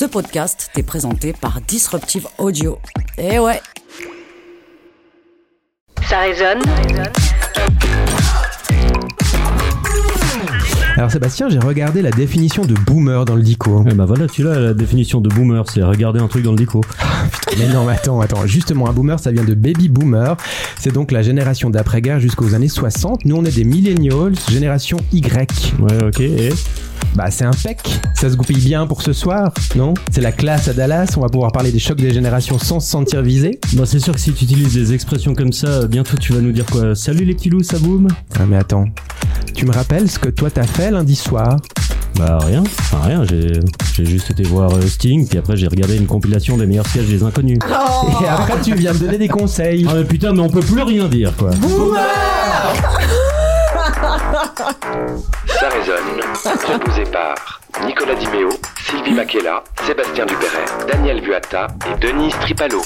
Ce podcast t'est présenté par Disruptive Audio. Eh ouais. Ça résonne Alors Sébastien, j'ai regardé la définition de boomer dans le dico. Eh bah voilà, tu l'as, la définition de boomer, c'est regarder un truc dans le dico. Mais non, mais attends, attends. Justement, un boomer, ça vient de baby boomer. C'est donc la génération d'après-guerre jusqu'aux années 60. Nous, on est des millennials, génération Y. Ouais, ok, et? Bah, c'est un pec. Ça se goupille bien pour ce soir, non? C'est la classe à Dallas. On va pouvoir parler des chocs des générations sans se sentir visé. Bah c'est sûr que si tu utilises des expressions comme ça, bientôt tu vas nous dire quoi? Salut les petits loups, ça boum? Ah, mais attends. Tu me rappelles ce que toi t'as fait lundi soir? Bah rien, enfin rien, j'ai j'ai juste été voir euh, Sting, puis après j'ai regardé une compilation des meilleurs sketchs des inconnus. Et après, tu viens me donner des conseils. Ah mais putain, mais on peut plus rien dire quoi. Ça résonne. Proposé par Nicolas Dimeo, Sylvie Makela, Sébastien Dupéret, Daniel Buatta et Denise Tripalo.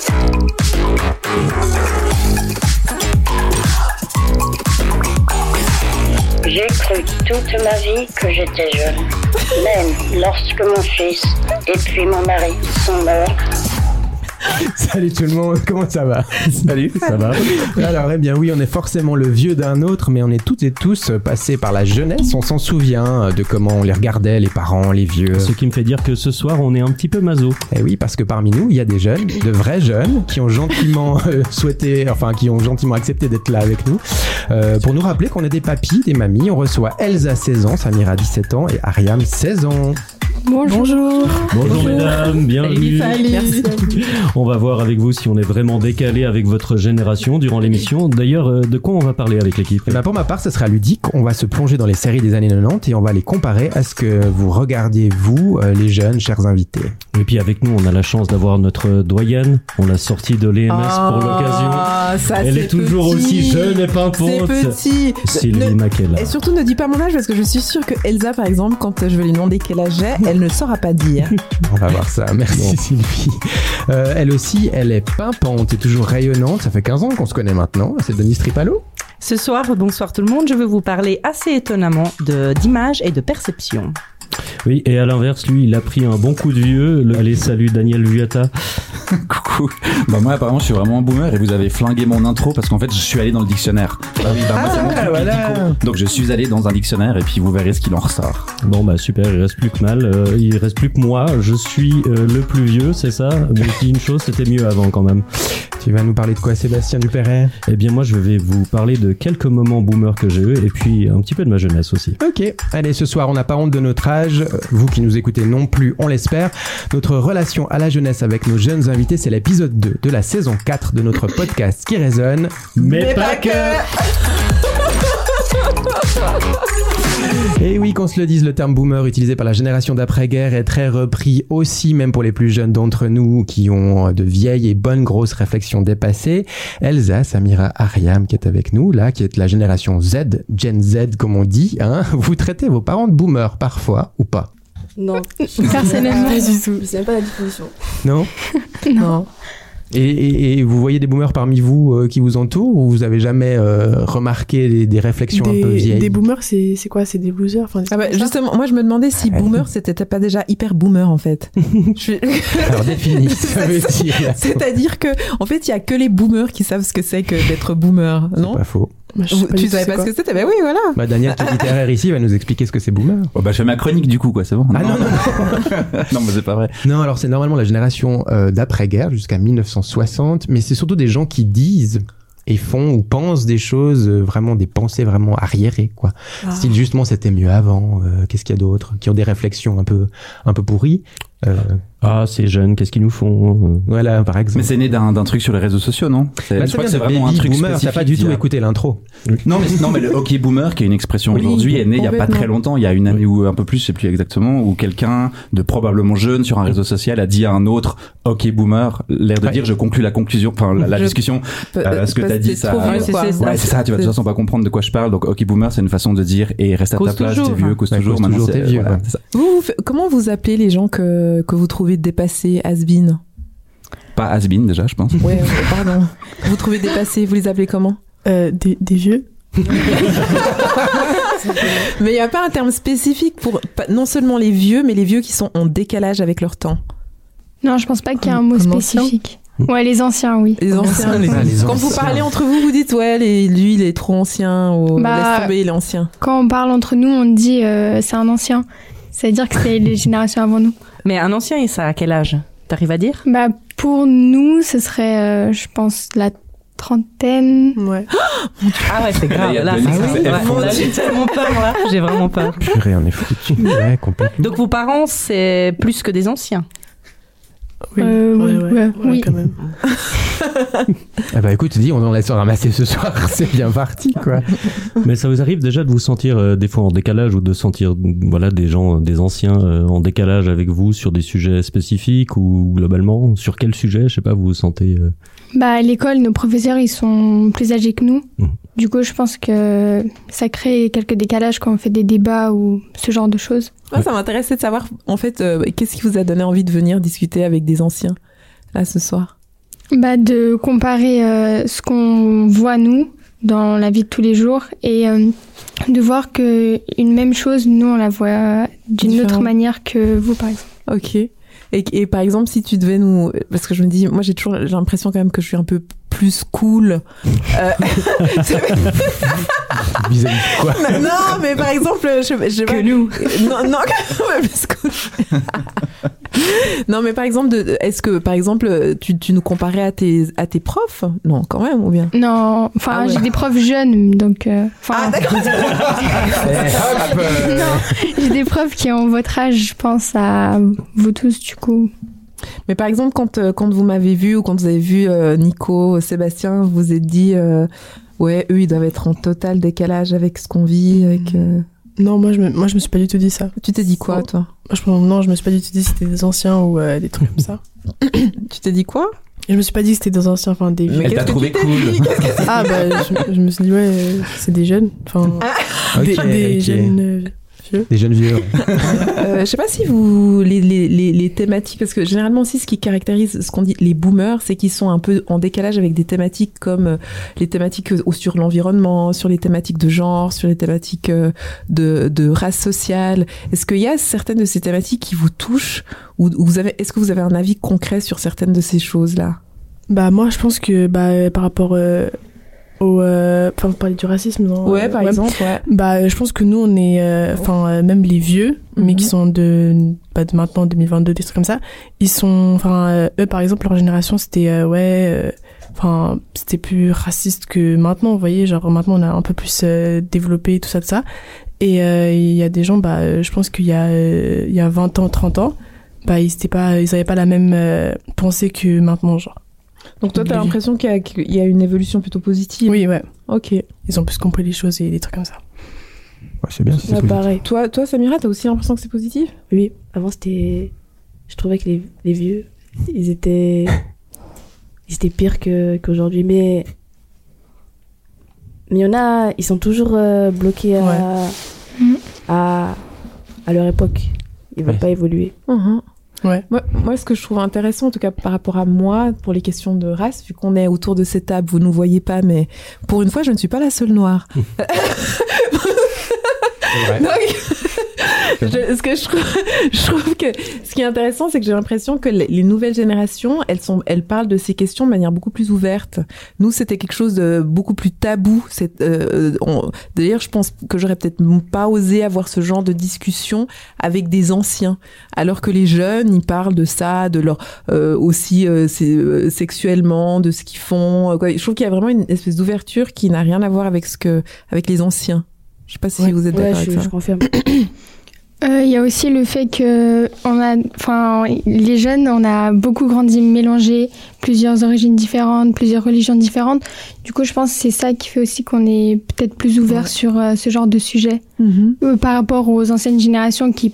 J'ai cru toute ma vie que j'étais jeune. Même lorsque mon fils et puis mon mari sont morts. Salut tout le monde, comment ça va Salut, ça va Alors, eh bien oui, on est forcément le vieux d'un autre, mais on est toutes et tous passés par la jeunesse. On s'en souvient de comment on les regardait, les parents, les vieux. Ce qui me fait dire que ce soir on est un petit peu maso. Eh oui, parce que parmi nous, il y a des jeunes, de vrais jeunes, qui ont gentiment euh, souhaité, enfin, qui ont gentiment accepté d'être là avec nous, euh, pour nous rappeler qu'on est des papis, des mamies. On reçoit Elsa 16 ans, Samira 17 ans et Ariam 16 ans. Bonjour. Bonjour mesdames, bienvenue. Merci. On va voir avec vous si on est vraiment décalé avec votre génération durant l'émission. D'ailleurs, euh, de quoi on va parler avec l'équipe? Eh ben, pour ma part, ce sera ludique. On va se plonger dans les séries des années 90 et on va les comparer à ce que vous regardiez, vous, euh, les jeunes, chers invités. Et puis avec nous, on a la chance d'avoir notre doyenne. On l'a sortie de l'EMS pour l'occasion. Ah, ça, Elle est toujours petit. aussi jeune et C'est pimpante. petit. Sylvie Ne-. Et surtout, ne dis pas mon âge parce que je suis sûre que Elsa, par exemple, quand je vais lui demander quel âge j'ai, elle ne saura pas dire. On va voir ça. Merci Sylvie. Euh, elle aussi, elle est pimpante et toujours rayonnante. Ça fait 15 ans qu'on se connaît maintenant. C'est Denise Tripalo. Ce soir, bonsoir tout le monde, je vais vous parler assez étonnamment de d'image et de perception. Oui, et à l'inverse, lui, il a pris un bon coup de vieux. Le- Allez, salut Daniel Vuata. Coucou. Bah moi apparemment je suis vraiment un boomer et vous avez flingué mon intro parce qu'en fait je suis allé dans le dictionnaire. Bah oui, bah moi, c'est mon truc, voilà. Donc je suis allé dans un dictionnaire et puis vous verrez ce qu'il en ressort. Bon, bah super, il reste plus que mal. Euh, il reste plus que moi. Je suis euh, le plus vieux, c'est ça? Mais je dis une chose, c'était mieux avant quand même. Tu vas nous parler de quoi, Sébastien Dupéret? Eh bien, moi, je vais vous parler de quelques moments boomers que j'ai eu et puis un petit peu de ma jeunesse aussi. Ok, allez, ce soir, on n'a pas honte de notre âge. Vous qui nous écoutez non plus, on l'espère. Notre relation à la jeunesse avec nos jeunes invités, c'est l'épisode 2 de la saison 4 de notre podcast qui résonne. Mais, pas que Et oui, qu'on se le dise, le terme boomer utilisé par la génération d'après-guerre est très repris aussi, même pour les plus jeunes d'entre nous qui ont de vieilles et bonnes grosses réflexions dépassées. Elsa, Samira, Ariam qui est avec nous, là, qui est la génération Z, Gen Z comme on dit, hein. Vous traitez vos parents de boomers parfois ou pas? Non, Personnellement, pas du tout. Je sais même pas la définition. Non? Non. Et, et- et vous voyez des boomers parmi vous euh, qui vous entourent ou vous avez jamais euh, remarqué des, des réflexions un peu Des, vieilles? des boomers, c'est c'est quoi? C'est des losers? Enfin, des Ah bah, justement, moi je me demandais si boomer c'était pas déjà hyper boomer en fait. Je suis- Alors définis, ça veut dire. C'est-à-dire que en fait il y a que les boomers qui savent ce que c'est que d'être boomer, non? Pas faux. Tu savais pas ce que c'était? Ben oui, voilà. Bah, Daniel, qui est littéraire ici, va nous expliquer ce que c'est boomer. Oh, bah je fais ma chronique du coup quoi, c'est bon. Ah non, non, non mais c'est pas vrai. Non, alors c'est normalement la génération euh, d'après-guerre jusqu'à 1960, mais c'est surtout des gens qui disent et font ou pensent des choses, euh, vraiment des pensées vraiment arriérées, quoi. Ah. Style justement c'était mieux avant, euh, qu'est-ce qu'il y a d'autre? Qui ont des réflexions un peu, un peu pourries. Euh, Ah, ces jeunes, qu'est-ce qu'ils nous font voilà, par exemple. Mais c'est né d'un d'un truc sur les réseaux sociaux non? C'est- Bah, Je crois que c'est vraiment un truc boomer, t'as spécifique. pas du tout écouté l'intro. Non mais, non mais le hockey boomer qui est une expression Oui, aujourd'hui est né il y a pas très longtemps, il y a une année ou un peu plus, je sais plus exactement, où quelqu'un de probablement jeune sur un réseau social a dit à un autre hockey boomer, l'air de Ouais. dire je conclus la conclusion, enfin la, discussion, euh, ce que t'as dit c'est ça. trop vieux, Ouais, quoi. c'est ça. Ouais, c'est ça, tu vas de toute façon pas comprendre de quoi je parle. Donc, hockey boomer, c'est une façon de dire et reste à ta place, t'es vieux, cause toujours. Maintenant, comment vous appelez les gens que, que vous trouvez dépassés, has-been Pas has-been déjà, je pense. Ouais, ouais, pardon. Vous trouvez dépassés, vous les appelez comment? Euh, des, des vieux Mais il n'y a pas un terme spécifique pour pas- non seulement les vieux, mais les vieux qui sont en décalage avec leur temps. Non, je pense pas qu'il y a un mot spécifique. Ouais, les anciens, oui. Les anciens. les- Ah, les Quand vous parlez entre vous, vous dites ouais, les- lui il est trop ancien ou Bah, laisse tomber, il est ancien. Quand on parle entre nous, on dit euh, c'est un ancien. C'est-à-dire que c'est les générations avant nous. Mais un ancien, et ça à quel âge? T'arrives à dire? Bah, pour nous, ce serait, euh, je pense, la trentaine. Ouais. Ah ouais, c'est grave. Là, ah oui, c'est- ouais, là, j'ai tellement peur, là. J'ai vraiment peur. Purée, on est foutu. Ouais, complètement. Donc vos parents, c'est plus que des anciens? Oui. Euh, oui, ouais, ouais, oui. quand même. Ah bah écoute, dis, on en laisse ramasser ce soir, c'est bien parti, quoi. Mais ça vous arrive déjà de vous sentir euh, des fois en décalage ou de sentir voilà des gens, des anciens euh, en décalage avec vous sur des sujets spécifiques ou globalement? Sur quel sujet, je sais pas, vous vous sentez euh, Bah, à l'école, nos professeurs, ils sont plus âgés que nous. Mhm. Du coup, je pense que ça crée quelques décalages quand on fait des débats ou ce genre de choses. Moi, ça m'intéressait de savoir en fait euh, qu'est-ce qui vous a donné envie de venir discuter avec des anciens là ce soir? Bah, de comparer euh, ce qu'on voit nous dans la vie de tous les jours et euh, de voir que une même chose, nous, on la voit d'une autre manière que vous, par exemple. Ok. Et, et par exemple, si tu devais nous, parce que je me dis, moi j'ai toujours, l'impression quand même que je suis un peu plus cool. Euh, Vis-à-vis de quoi non, mais par exemple, je, je sais pas. Que nous. Non, non, quand même plus cool. non, mais par exemple, est-ce que, par exemple, tu, tu nous comparais à tes, à tes profs? Non, quand même, ou bien? Non, enfin, Ah ouais. j'ai des profs jeunes, donc. euh, Enfin, Ah, d'accord. Non, j'ai des profs qui ont votre âge, je pense à vous tous, du coup. Mais par exemple, quand, euh, quand vous m'avez vu ou quand vous avez vu euh, Nico, Sébastien, vous vous êtes dit, euh, ouais, eux, ils doivent être en total décalage avec ce qu'on vit. Avec, euh, Non, moi je, me, moi je me suis pas du tout dit ça. Tu t'es dit quoi, toi? Moi, je non, je me suis pas du tout dit que c'était des anciens ou euh, des trucs comme ça. Tu t'es dit quoi? Je me suis pas dit que c'était des anciens, enfin des vieux. Mais Elle qu'est-ce t'a que trouvé cool. Ah bah je, je me suis dit ouais, c'est des jeunes. Enfin, des, ok, des jeunes euh, vieux. Des jeunes vieux. ouais. Euh, je sais pas si vous les, les, les, les thématiques parce que généralement aussi ce qui caractérise ce qu'on dit les boomers c'est qu'ils sont un peu en décalage avec des thématiques comme euh, les thématiques sur l'environnement sur les thématiques de genre sur les thématiques euh, de, de race sociale est-ce qu'il y a certaines de ces thématiques qui vous touchent ou, ou vous avez est-ce que vous avez un avis concret sur certaines de ces choses là Bah moi je pense que bah par rapport euh, au, euh, enfin vous parlez du racisme non ouais Euh, par exemple ouais Bah, euh, je pense que nous, on est, enfin, même les vieux, mais Mhm. qui sont de, pas de maintenant, 2022, des trucs comme ça, ils sont, enfin, eux, par exemple, leur génération, c'était, ouais, enfin, c'était plus raciste que maintenant, vous voyez, genre, maintenant, on a un peu plus euh, développé tout ça, tout ça. Et euh, il y a des gens, bah, je pense qu'il y a, euh, il y a 20 ans, 30 ans, bah, ils étaient pas, ils avaient pas la même pensée que maintenant, genre. Donc toi t'as l'impression qu'il y, a- qu'il y a une évolution plutôt positive Oui, ouais. ok Ils ont plus compris les choses et des trucs comme ça. Ouais, c'est bien, si c'est pareil. toi toi Samira t'as aussi l'impression que c'est positif? Oui, avant c'était. Je trouvais que les, les vieux, ils étaient. Ils étaient pires que- qu'aujourd'hui, mais. Mais il y en a, ils sont toujours euh, bloqués à, à, à leur époque. Ils veulent Ouais. pas évoluer. Mhm. Ouais. Moi, moi, ce que je trouve intéressant, en tout cas par rapport à moi, pour les questions de race, vu qu'on est autour de cette table, vous ne nous voyez pas, mais pour une fois, je ne suis pas la seule noire. Donc, je- ce que je trouve, je trouve que ce qui est intéressant, c'est que j'ai l'impression que les, les nouvelles générations, elles sont, elles parlent de ces questions de manière beaucoup plus ouverte. Nous, c'était quelque chose de beaucoup plus tabou. C'est, euh, d'ailleurs, je pense que j'aurais peut-être pas osé avoir ce genre de discussion avec des anciens, alors que les jeunes, ils parlent de ça, de leur euh, aussi euh, euh, sexuellement, de ce qu'ils font. euh, quoi. Je trouve qu'il y a vraiment une espèce d'ouverture qui n'a rien à voir avec ce que, avec les anciens. Je sais pas si Ouais. vous êtes Ouais, d'accord je, avec ça. je confirme. Euh, Il y a aussi le fait que on a, enfin, les jeunes, on a beaucoup grandi mélangé, plusieurs origines différentes, plusieurs religions différentes. Du coup, je pense que c'est ça qui fait aussi qu'on est peut-être plus ouvert Ouais. sur euh, ce genre de sujet Mhm. Euh, par rapport aux anciennes générations qui,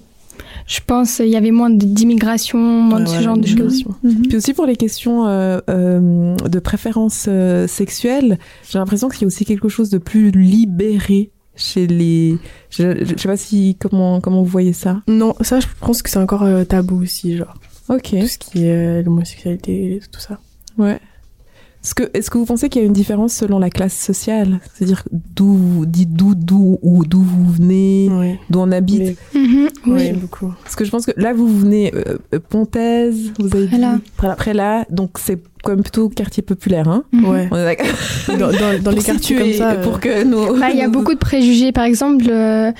je pense, il y avait moins d'immigration, moins de ce Ouais, genre de choses. l'immigration. Puis aussi pour les questions euh, de préférence sexuelle, j'ai l'impression qu'il y a aussi quelque chose de plus libéré chez les. Je, je sais pas si comment comment vous voyez ça? Non, ça, je pense que c'est encore euh, tabou aussi, genre. Ok. Tout ce qui est euh, l'homosexualité, tout ça. Ouais. Est-ce que, vous pensez qu'il y a une différence selon la classe sociale? C'est-à-dire d'où, d'où, d'où, ou d'où vous venez, Oui. d'où on habite? Mhm, Oui, oui. beaucoup. Parce que je pense que là, vous venez euh, euh, Pontaise, vous avez dit Prélat, là, donc c'est quand même plutôt quartier populaire, hein? Mhm. Ouais. On est d'accord Dans, dans, dans les quartiers comme ça. euh, pour que nous. Bah, il y a beaucoup de préjugés. Par exemple, euh,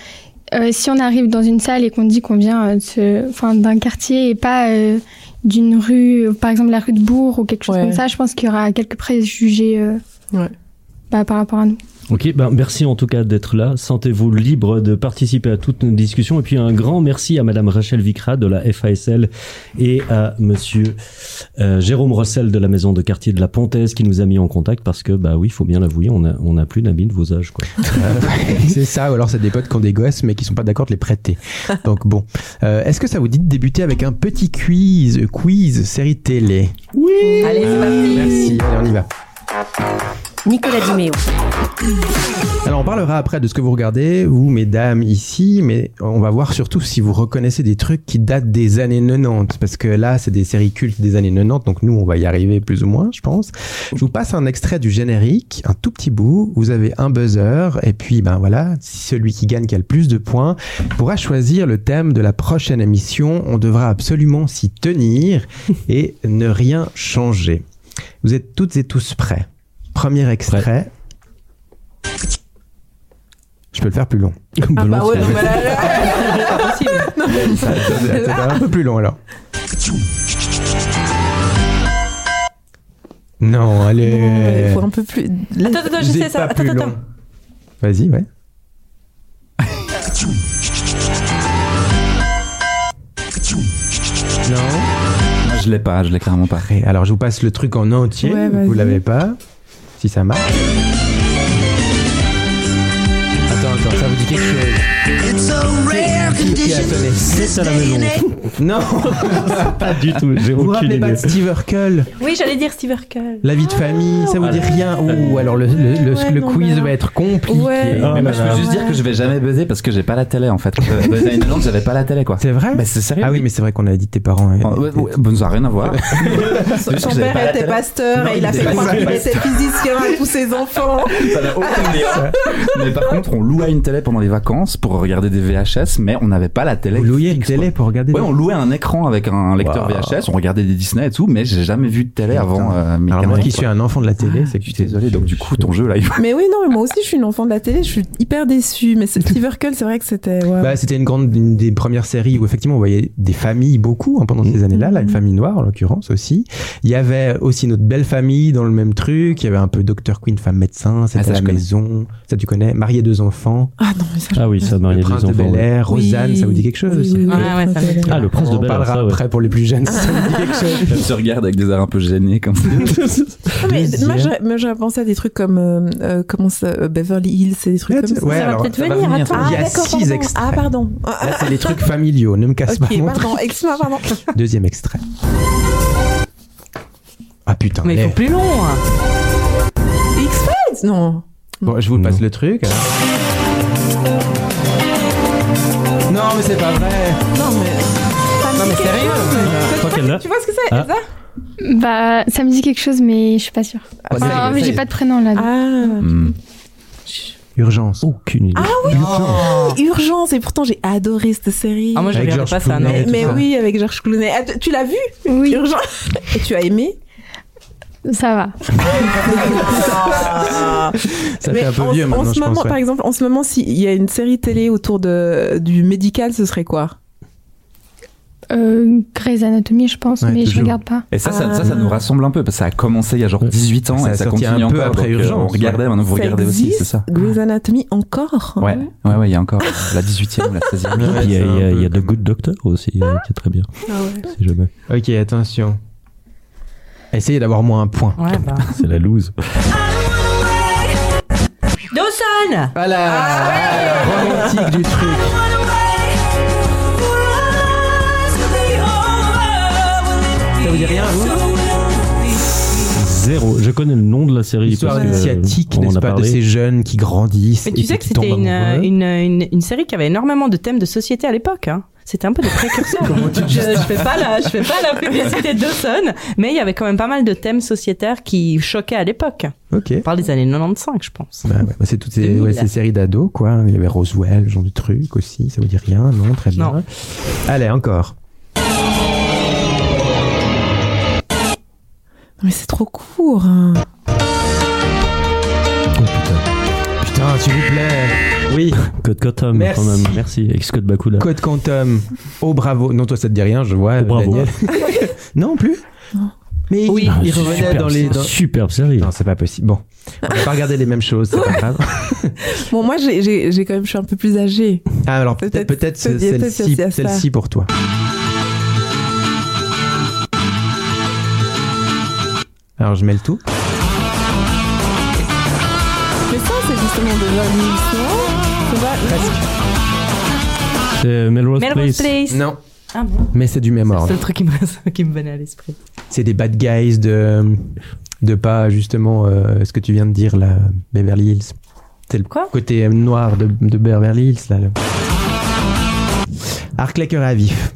euh, si on arrive dans une salle et qu'on dit qu'on vient euh, d'un quartier et pas euh, d'une rue, par exemple la rue de Bourg ou quelque chose Ouais. comme ça, je pense qu'il y aura quelques préjugés euh, Ouais. bah, par rapport à nous. Ok, ben merci en tout cas d'être là. Sentez-vous libre de participer à toutes nos discussions. Et puis un grand merci à Madame Rachel Vicra de la FASL et à Monsieur euh, Jérôme Rossel de la maison de quartier de la Pontaise qui nous a mis en contact parce que bah oui, il faut bien l'avouer, on a on a plus d'amis de vos âges quoi. c'est ça, ou alors c'est des potes qui ont des gosses mais qui sont pas d'accord de les prêter. Donc bon, Euh, est-ce que ça vous dit de débuter avec un petit quiz, quiz série télé? Allez, c'est parti. Merci, allez on y va. Nicolas Dimeo. Alors on parlera après de ce que vous regardez, vous mesdames ici, mais on va voir surtout si vous reconnaissez des trucs qui datent des années 90, parce que là c'est des séries cultes des années 90, donc nous on va y arriver plus ou moins je pense. Je vous passe un extrait du générique, un tout petit bout, vous avez un buzzer, et puis ben voilà, celui qui gagne qui a le plus de points pourra choisir le thème de la prochaine émission, on devra absolument s'y tenir et ne rien changer. Vous êtes toutes et tous prêts? Premier extrait. Je peux le faire plus long. Ah bah ouais, non, mais là, là- va un peu plus long alors. Non, allez. Il faut un peu plus. Attends, attends, je sais ça. pas Attends, plus attends. Vas-y, ouais. non. Je l'ai pas, je l'ai clairement pas. Alors je vous passe le truc en entier. Ouais, vous l'avez pas. Si ça marche. Attends, attends, ça vous dit quelque chose A C'est à la maison. Non Pas du tout, j'ai Vous rappelez pas idée. de Steve Urkel Oui, j'allais dire Steve Urkel. La vie de famille, ça vous dit Ah. rien Ouh, alors le, le, le- Ouais, le non, quiz va être compliqué. Ouais. Ah, Mais moi, je peux madame. juste dire que je vais jamais buzzer parce que j'ai pas la télé en fait. Euh, les années 90, j'avais pas la télé quoi. C'est vrai Bah, c'est sérieux. Ah oui, mais c'est vrai qu'on avait dit tes parents. hein. Oh, ouais, ouais, bon, ça n'a rien à voir. Son, père pas était pasteur Non, et il a il fait était croire qu'il était physicien à tous ses enfants. Ça n'a aucun lien. Mais par contre, on louait une télé pendant les vacances pour regarder des VHS, mais on n'avait pas la télé. Vous louiez une télé quoi. pour regarder Ouais, on louait un écran avec un lecteur Wow. VHS, on regardait des Disney et tout, mais j'ai jamais vu de télé avant euh, mes Alors moi qui quoi. suis un enfant de la télé, c'est que Je suis désolé, donc du coup, ton jeu là, il Mais oui, non, mais moi aussi, je suis une enfant de la télé. Je suis hyper déçue. Mais ce Steve Urkel, c'est vrai que c'était. ouais. Bah, c'était une grande une des premières séries où effectivement on voyait des familles beaucoup hein, pendant ces années-là, là, une famille noire en l'occurrence aussi. Il y avait aussi notre belle famille dans le même truc. Il y avait un peu Dr Queen, femme médecin, c'était Ah, la maison. Ça tu connais, marié deux enfants, Ah non, mais ça. je- Ah oui, ça marié prince des de enfants. Bel. Air, Rosanne, Ça vous dit quelque chose Oui. Ah ouais, ça me dit. Ah, le prince On de en Bel Air, parlera ça, ouais. après pour les plus jeunes. ça vous dit quelque chose. Elle se regarde avec des airs un peu gênés comme ça. Ah, mais moi, j'aurais pensé à des trucs comme euh, euh, comment ça, euh, Beverly Hills, c'est des trucs Ouais, comme ça. ouais, ça va alors, peut-être ça va venir. venir, Attends. Ah, Il y a d'accord, six pardon. extraits. Ah, pardon. Là, c'est les trucs familiaux, ne me casse pas ok, pardon. Excuse-moi, pardon. Deuxième extrait. Ah putain, Mais il faut plus long. hein. X-Files? Non. Bon, je vous passe Non. le truc. alors. Non, mais c'est pas vrai. Non, mais. Non, mais sérieux. Qu'elle. Tu vois ce que c'est, Ah. Elsa Bah, ça me dit quelque chose, mais je suis pas sûre. Ah, ça mais j'ai pas de prénom là. Ah. Hmm. Urgence. Aucune idée. Ah oui, Urgence. Et pourtant, j'ai adoré cette série. Ah, moi, je regardais pas ça, non. Clooney. mais mais ça. oui, avec Georges Clooney. Ah, tu- tu l'as vu Oui, Urgence. Et tu as aimé ça va. Ça fait un peu en, vieux en maintenant, ce je moment, pense. ouais. par exemple, en ce moment, s'il y a une série télé autour de, du médical, ce serait quoi? Euh, Grey's Anatomy, je pense, Ouais, mais je toujours. regarde pas. Et ça, ça, Ah. ça, ça nous rassemble un peu parce que ça a commencé il y a genre 18 ans Ça et ça continue un peu encore. après euh, Urgence, On regardait, maintenant vous Ça regardez aussi, c'est ça? Grey's Anatomy encore? Ouais, ouais, ouais, il y a encore la 18e ou la 16e. Ouais, Il y a, il y The Good Doctor aussi, euh, qui est très bien. Si jamais. Ok, attention. Essayez d'avoir moins un point. Ouais, bah. C'est la loose. Dawson Voilà Romantique du truc. Ça vous dit rien, vous Zéro. Je connais le nom de la série. Que, initiatique, on en n'est-ce pas, de ces jeunes qui grandissent. Mais et tu sais que c'était tombent une, amoureux. une, une, une série qui avait énormément de thèmes de société à l'époque. Hein. C'était un peu des précurseurs. je, je fais pas la, je fais pas la publicité de Dawson, mais il y avait quand même pas mal de thèmes sociétaires qui choquaient à l'époque. Ok. On parle des années 95, je pense. Bah ouais, bah c'est toutes ces, 2000. ouais, ces séries d'ados, quoi. Il y avait Roswell, ce genre de trucs aussi. Ça vous dit rien, non Très bien. Non. Allez, encore. Mais c'est trop court. hein. Oh putain. Putain, s'il vous plaît. Oui, Code Quantum, Merci. quand même. Merci. Avec Scott Bakula. Code Quantum. Oh bravo. Non, toi, ça te dit rien, je vois. Oh, bravo. Daniel. non plus Mais Oui. il, il Ah, revenait superbe- dans les. dans- Superbe série. Non, c'est pas possible. Bon, on va pas regarder les mêmes choses, c'est pas grave. Bon, moi, j'ai- j'ai j'ai quand même, je suis un peu plus âgée. Ah, alors peut-être celle-ci à ça. celle-ci pour toi. Alors je mets le tout. Ça, c'est déjà Presque. C'est Melrose, Melrose Place. Place. Non, Ah bon mais c'est du même ordre. C'est le truc qui me, qui me venait à l'esprit. C'est des bad guys de de pas justement euh, ce que tu viens de dire là, Beverly Hills. C'est le Quoi? côté euh, noir de, de Beverly Hills là. le- Arc à vif.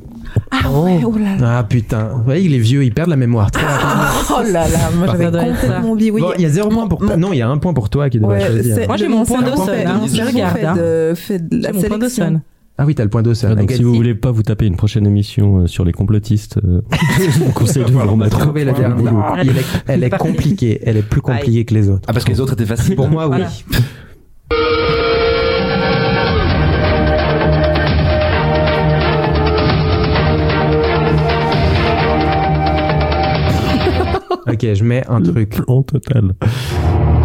Ah ouais, oh là là. Ah putain, vous voyez les vieux ils perdent la mémoire très rapidement. Oh là là, moi j'avais complètement oublié. Oui, Bon, il y a zéro point pour Mon- non, il y a un point pour toi qui devrait Ouais, choisir. Moi, j'ai mon point fait- hein. Je regarde, fait hein. de- fait de la J'ai mon point sélection. Dawson. Ah oui, t'as le point d'Ossel. Ah, donc si vous voulez pas vous taper une prochaine émission euh, sur les complotistes, euh, je vous conseille de vous remettre. la dernière. boulot. Elle est, elle est compliquée, elle est plus compliquée que les autres. Ah, parce que les autres étaient faciles. Pour moi, oui. Ok, je mets un truc. Plan total.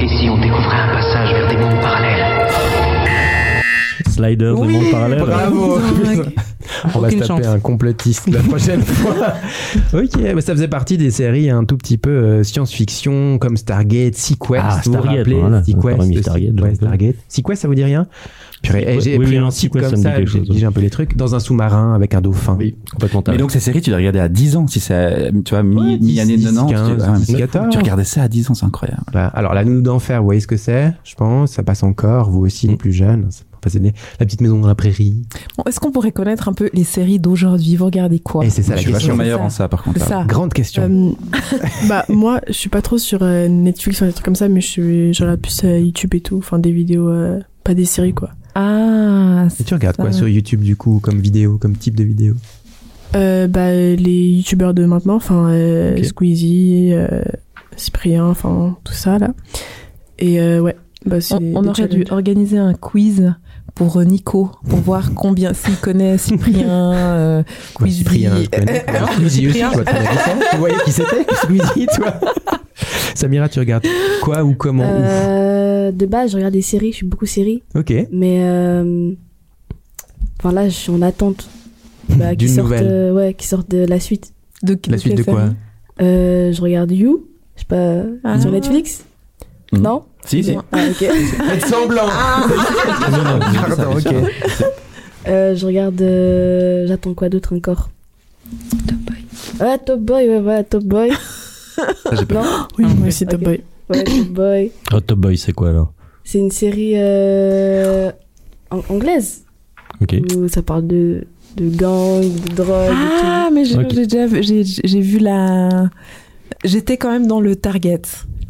Et si on découvrait un passage vers des mondes parallèles? Slider de monde parallèle. Bravo. On va se taper chance. un complotiste la prochaine fois. ok, mais ça faisait partie des séries un tout petit peu euh, science-fiction comme Stargate, Sequest. Ah, vous vous Stargate, rappelez voilà. Sequest. Stargate, Ouais. Stargate. Sequest, ça vous dit rien Purée, j'ai oui, pris oui, un Sequest, comme ça j'ai un peu les trucs. Dans un sous-marin avec un dauphin. Oui, complètement Mais donc ces séries, tu les regardais à 10 ans, si c'est, tu vois, mi- Ouais, 10, mi-année 10, 90. 15, tu, ouais, mais 10, 14. tu regardais ça à 10 ans, c'est incroyable. Bah, alors la nounou d'enfer, vous voyez ce que c'est Je pense, ça passe encore. Vous aussi, les plus jeunes. C'est- des- la petite maison dans la prairie. Bon, Est-ce qu'on pourrait connaître un peu les séries d'aujourd'hui? Vous regardez quoi? Et c'est ça je la suis question. vachement meilleur ça. en ça, par contre. Ça. Grande question. Euh, bah moi, je suis pas trop sur euh, Netflix ou des trucs comme ça, mais je suis je regarde plus euh, YouTube et tout, enfin des vidéos, euh, pas des séries quoi. Ah, Et tu regardes quoi sur YouTube du coup, comme vidéo, comme type de vidéo? Euh, bah les youtubeurs de maintenant, enfin euh. Squeezie, euh, Cyprien, enfin tout ça là. Et euh, ouais, bah on, aurait dû organiser un quiz pour euh, Nico, pour voir combien s'il connaît Cyprien. euh, Quoi. Cyprien, je connais. Euh, Cyprien. toi, tu voyais qui c'était Squeezie, toi Samira, tu regardes quoi ou comment Euh, de base, je regarde des séries, je suis beaucoup séries. Ok. Mais euh, enfin là, je suis en attente. Bah, qui D'une nouvelle. euh, ouais, qui sortent de la suite. De, La suite de quoi Euh, je regarde You, je sais pas, Ah. sur Netflix. Mhm. Non? Si, si. Ah, ok. Faites semblant Pardon, ok. Euh, je regarde. euh, J'attends quoi d'autre encore? Top Boy. Ouais, Top Boy, ouais, ouais, Top Boy. Ça, j'ai pas non? Oui, Ah, moi aussi Top ok. Boy. Ouais, Top Boy. Oh, Top Boy, c'est quoi alors? C'est une série euh, an- anglaise Ok. où ça parle de, de gangs, de drogue Ah, mais j'ai Ok. j'ai déjà vu- j'ai j'ai vu la. J'étais quand même dans le Target